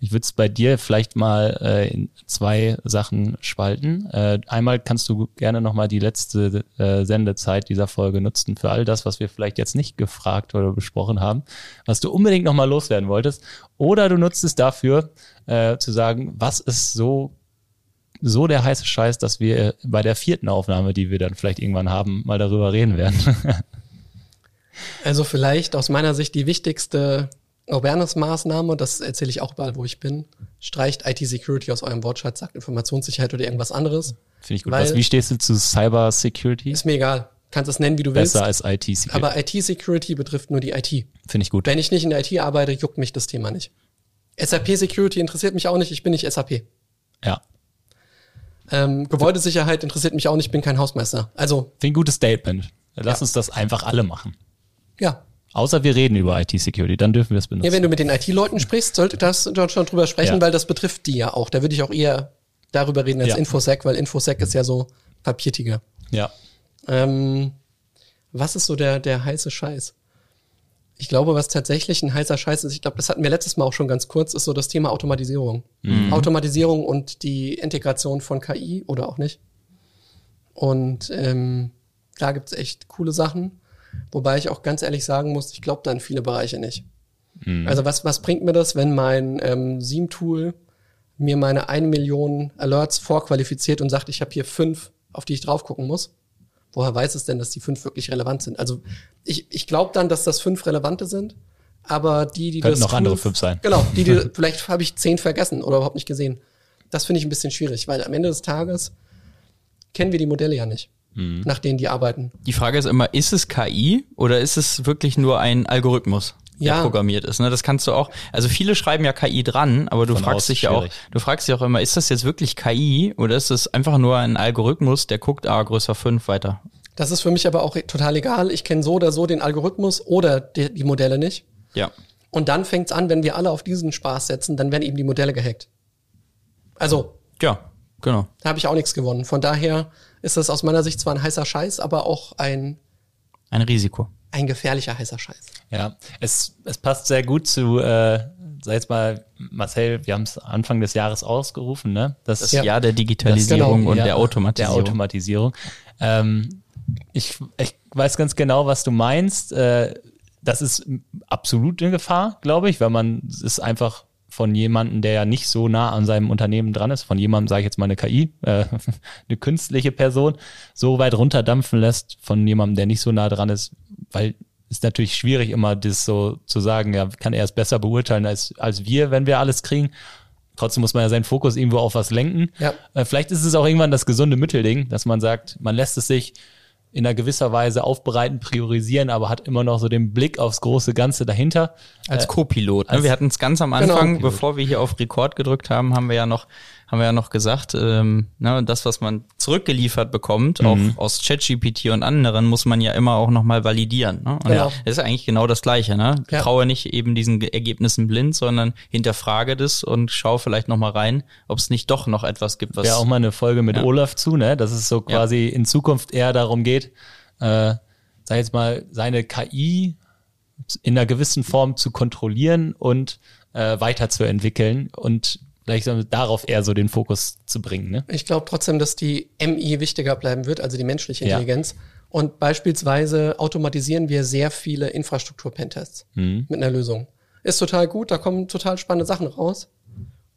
Ich würde es bei dir vielleicht mal äh, in zwei Sachen spalten. Äh, einmal kannst du gerne nochmal die letzte äh, Sendezeit dieser Folge nutzen für all das, was wir vielleicht jetzt nicht gefragt oder besprochen haben, was du unbedingt nochmal loswerden wolltest. Oder du nutzt es dafür, äh, zu sagen, was ist so so der heiße Scheiß, dass wir bei der vierten Aufnahme, die wir dann vielleicht irgendwann haben, mal darüber reden werden.
Also vielleicht aus meiner Sicht die wichtigste Awareness-Maßnahme, das erzähle ich auch überall, wo ich bin. Streicht IT-Security aus eurem Wortschatz, sagt Informationssicherheit oder irgendwas anderes.
Finde ich gut. Was, wie stehst du zu Cyber Security?
Ist mir egal. Kannst es nennen, wie du willst.
Besser als IT Security.
Aber IT-Security betrifft nur die IT.
Finde ich gut.
Wenn ich nicht in der IT arbeite, juckt mich das Thema nicht. SAP-Security interessiert mich auch nicht, ich bin nicht SAP.
Ja.
Ähm, Gebäudesicherheit interessiert mich auch nicht, ich bin kein Hausmeister. Also,
Finde ich ein gutes Statement. Lass
Ja.
uns das einfach alle machen.
ja.
Außer wir reden über IT Security, dann dürfen wir es benutzen.
Ja, wenn du mit den IT-Leuten sprichst, sollte das dort schon drüber sprechen,
Ja.
weil das betrifft die ja auch. Da würde ich auch eher darüber reden als
Ja.
Infosec, weil Infosec ist ja so Papiertiger.
ja.
Ähm, was ist so der, der heiße Scheiß? Ich glaube, was tatsächlich ein heißer Scheiß ist, ich glaube, das hatten wir letztes Mal auch schon ganz kurz, ist so das Thema Automatisierung. Automatisierung und die Integration von KI oder auch nicht. Und ähm, da gibt's echt coole Sachen. Wobei ich auch ganz ehrlich sagen muss, ich glaube da in viele Bereiche nicht. Also was, was bringt mir das, wenn mein ähm, Seam-Tool mir meine 1 Million Alerts vorqualifiziert und sagt, ich habe hier fünf, auf die ich drauf gucken muss? woher weiß es denn, dass die fünf wirklich relevant sind? Also ich, ich glaube dann, dass das fünf relevante sind, aber die, die
Könnten
das
noch andere fünf sein.
Genau, die, die vielleicht habe ich zehn vergessen oder überhaupt nicht gesehen. Das finde ich ein bisschen schwierig, weil am Ende des Tages kennen wir die Modelle ja nicht,
Mhm.
nach denen die arbeiten.
Die Frage ist immer, ist es KI oder ist es wirklich nur ein Algorithmus? Der
Ja.
programmiert ist. Ne? Das kannst du auch. Also viele schreiben ja KI dran, aber du
Von
fragst dich ja auch, du fragst dich auch immer, ist das jetzt wirklich KI oder ist es einfach nur ein Algorithmus, der guckt, ah, größer 5 weiter?
Das ist für mich aber auch total egal. Ich kenne so oder so den Algorithmus oder die, die Modelle nicht.
Ja.
Und dann fängt's an, wenn wir alle auf diesen Spaß setzen, dann werden eben die Modelle gehackt. Also,
Ja, genau.
da habe ich auch nichts gewonnen. Von daher ist das aus meiner Sicht zwar ein heißer Scheiß, aber auch ein,
Ein Risiko.
ein gefährlicher heißer Scheiß.
Ja, es, es passt sehr gut zu, äh, sag jetzt mal, Marcel, wir haben es Anfang des Jahres ausgerufen, ne? Das,
Das
Ja.
Jahr der Digitalisierung
genau.
und
Ja,
der Automatisierung.
Der Automatisierung. Ähm, ich, ich weiß ganz genau, was du meinst. Äh, das ist absolut eine Gefahr, glaube ich, weil man es ist einfach von jemandem, der ja nicht so nah an seinem Unternehmen dran ist, von jemandem, sage ich jetzt mal eine KI, äh, eine künstliche Person, so weit runterdampfen lässt von jemandem, der nicht so nah dran ist, weil ist natürlich schwierig immer das so zu sagen, ja, kann er es besser beurteilen als, als wir, wenn wir alles kriegen. Trotzdem muss man ja seinen Fokus irgendwo auf was lenken.
Ja.
Äh, Vielleicht ist es auch irgendwann das gesunde Mittelding, dass man sagt, man lässt es sich in einer gewisser Weise aufbereiten, priorisieren, aber hat immer noch so den Blick aufs große Ganze dahinter.
Als Co-Pilot. Ne? Wir hatten es ganz am
Genau.
Anfang, bevor wir hier auf Rekord gedrückt haben, haben wir ja noch, haben wir ja noch gesagt, ähm, ne, das, was man zurückgeliefert bekommt, auch aus ChatGPT und anderen, muss man ja immer auch nochmal validieren. Ne? Und
Genau.
das ist eigentlich genau das Gleiche. Ne?
Ja.
Traue nicht eben diesen Ge- Ergebnissen blind, sondern hinterfrage das und schau vielleicht nochmal rein, ob es nicht doch noch etwas gibt, was
Ja, auch mal eine Folge mit
Ja.
Olaf zu, ne? Dass es so quasi in Zukunft eher darum geht, äh, sag jetzt mal, seine KI in einer gewissen Form zu kontrollieren und äh, weiterzuentwickeln und so darauf eher so den Fokus zu bringen, ne?
Ich glaube trotzdem, dass die MI wichtiger bleiben wird, also die menschliche
Ja.
Intelligenz. Und beispielsweise automatisieren wir sehr viele Infrastruktur-Pentests
Mhm.
mit einer Lösung. Ist total gut, da kommen total spannende Sachen raus.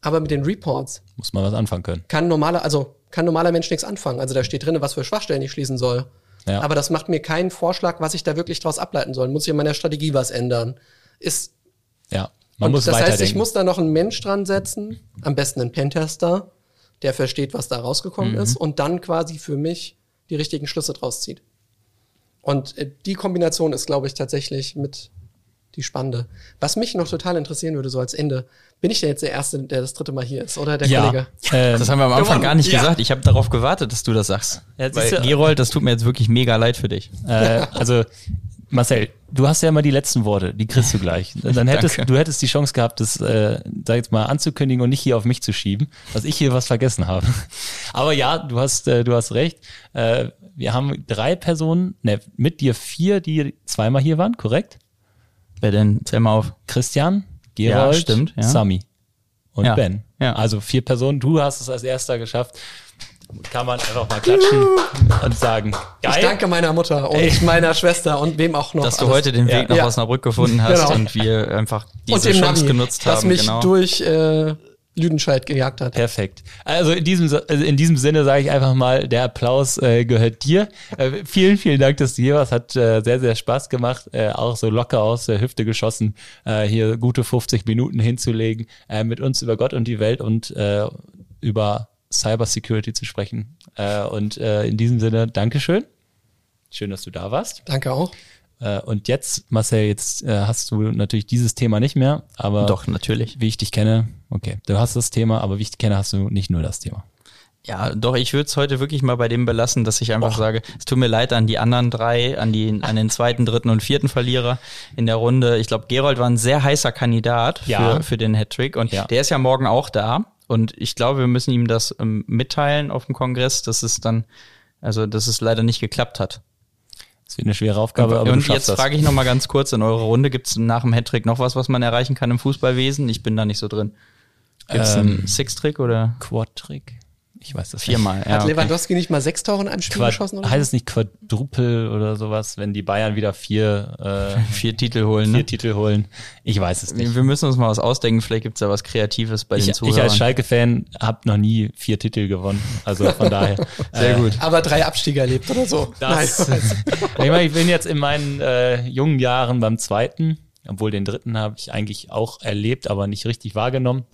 Aber mit den Reports
Muss man was anfangen können.
kann normaler, also kann normaler Mensch nichts anfangen. Also da steht drin, was für Schwachstellen ich schließen soll.
Ja.
Aber das macht mir keinen Vorschlag, was ich da wirklich draus ableiten soll. Muss ich in meiner Strategie was ändern? Ist
Ja. Man
und
muss
das heißt, ich muss da noch einen Mensch dran setzen, am besten einen Pentester, der versteht, was da rausgekommen
Mhm.
ist und dann quasi für mich die richtigen Schlüsse draus zieht. Und äh, die Kombination ist, glaube ich, tatsächlich mit die spannende. Was mich noch total interessieren würde, so als Ende, bin ich denn jetzt der Erste, der das dritte Mal hier ist, oder der
ja.
Kollege?
Ähm,
Das haben wir am Anfang gar nicht
Ja.
gesagt. Ich habe darauf gewartet, dass du das sagst.
Ja,
Weil, Gerold, das tut mir jetzt wirklich mega leid für dich.
Äh, also, Marcel, du hast ja immer die letzten Worte, die kriegst du gleich. Dann hättest, du hättest die Chance gehabt, das, äh, sag jetzt mal, anzukündigen und nicht hier auf mich zu schieben, dass ich hier was vergessen habe. Aber ja, du hast, äh, du hast recht. Äh, wir haben drei Personen, ne, mit dir vier, die zweimal hier waren, korrekt?
Wer denn? Zähl mal auf.
Christian, Gerold,
stimmt, ja.
Sami und
Ja,
Ben.
ja.
Also vier Personen. Du hast es als erster geschafft. Kann man einfach mal klatschen und sagen, geil.
Ich danke meiner Mutter und meiner Schwester und wem auch noch.
Dass du
alles.
heute den Weg
Ja.
nach
Ja.
Osnabrück gefunden hast
Genau.
und wir einfach diese Chance
Navi,
genutzt haben.
mich
genau.
durch äh, Lüdenscheid gejagt hat.
Perfekt. Also in diesem, also in diesem Sinne sage ich einfach mal, der Applaus äh, gehört dir. Äh, vielen, vielen Dank, dass du hier warst. Hat äh, sehr, sehr Spaß gemacht. Äh, auch so locker aus der Hüfte geschossen, äh, hier gute 50 Minuten hinzulegen, äh, mit uns über Gott und die Welt und äh, über Cybersecurity zu sprechen. Äh, und äh, in diesem Sinne, Dankeschön. Schön, dass du da warst.
Danke auch.
Äh, und jetzt, Marcel, jetzt äh, hast du natürlich dieses Thema nicht mehr, aber
Doch, natürlich.
wie ich dich kenne, okay, du hast das Thema, aber wie ich dich kenne, hast du nicht nur das Thema.
Ja, doch, ich würde es heute wirklich mal bei dem belassen, dass ich einfach sage, es tut mir leid an die anderen drei, an, die, an den zweiten, dritten und vierten Verlierer in der Runde. Ich glaube, Gerold war ein sehr heißer Kandidat
Ja.
für, für den Hattrick und
Ja.
der ist ja morgen auch da. Und ich glaube, wir müssen ihm das ähm, mitteilen auf dem Kongress, dass es dann, also dass es leider nicht geklappt hat.
Das wird eine schwere Aufgabe, aber
und
schaffst
jetzt frage ich noch mal ganz kurz in eurer Runde, gibt es nach dem Hattrick noch was, was man erreichen kann im Fußballwesen? Ich bin da nicht so drin. Gibt es
Ähm,
einen Six-Trick oder?
Quad-Trick. Ich weiß das
Viermal,
nicht.
ja.
Hat
okay.
Lewandowski nicht mal sechs Tore in einem Spiel
Quad
geschossen? Oder
heißt es nicht Quadruple oder sowas, wenn die Bayern wieder vier, äh,
Vier Titel holen.
vier
Ne?
Titel holen? Ich weiß es nicht.
Wir müssen uns mal was ausdenken. Vielleicht gibt's da was Kreatives bei
Ich,
den
ich
Zuhörern.
als Schalke-Fan habe noch nie vier Titel gewonnen. Also von daher.
Sehr
äh,
gut.
Aber drei Abstiege erlebt oder so.
Das,
Nein.
ich, meine, ich bin jetzt in meinen äh, jungen Jahren beim zweiten, obwohl den dritten habe ich eigentlich auch erlebt, aber nicht richtig wahrgenommen.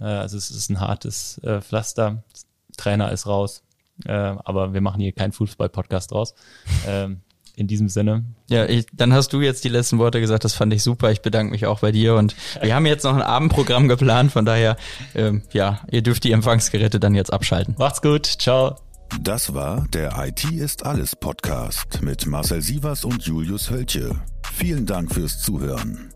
Äh, also es ist ein hartes äh, Pflaster. Trainer ist raus. Äh, aber wir machen hier keinen Fußball-Podcast draus. Ähm, in diesem Sinne.
Ja, ich, dann hast du jetzt die letzten Worte gesagt, das fand ich super. Ich bedanke mich auch bei dir und wir haben jetzt noch ein Abendprogramm geplant, von daher, ähm, ja, ihr dürft die Empfangsgeräte dann jetzt abschalten.
Macht's gut. Ciao.
Das war der IT ist alles Podcast mit Marcel Sievers und Julius Hölche. Vielen Dank fürs Zuhören.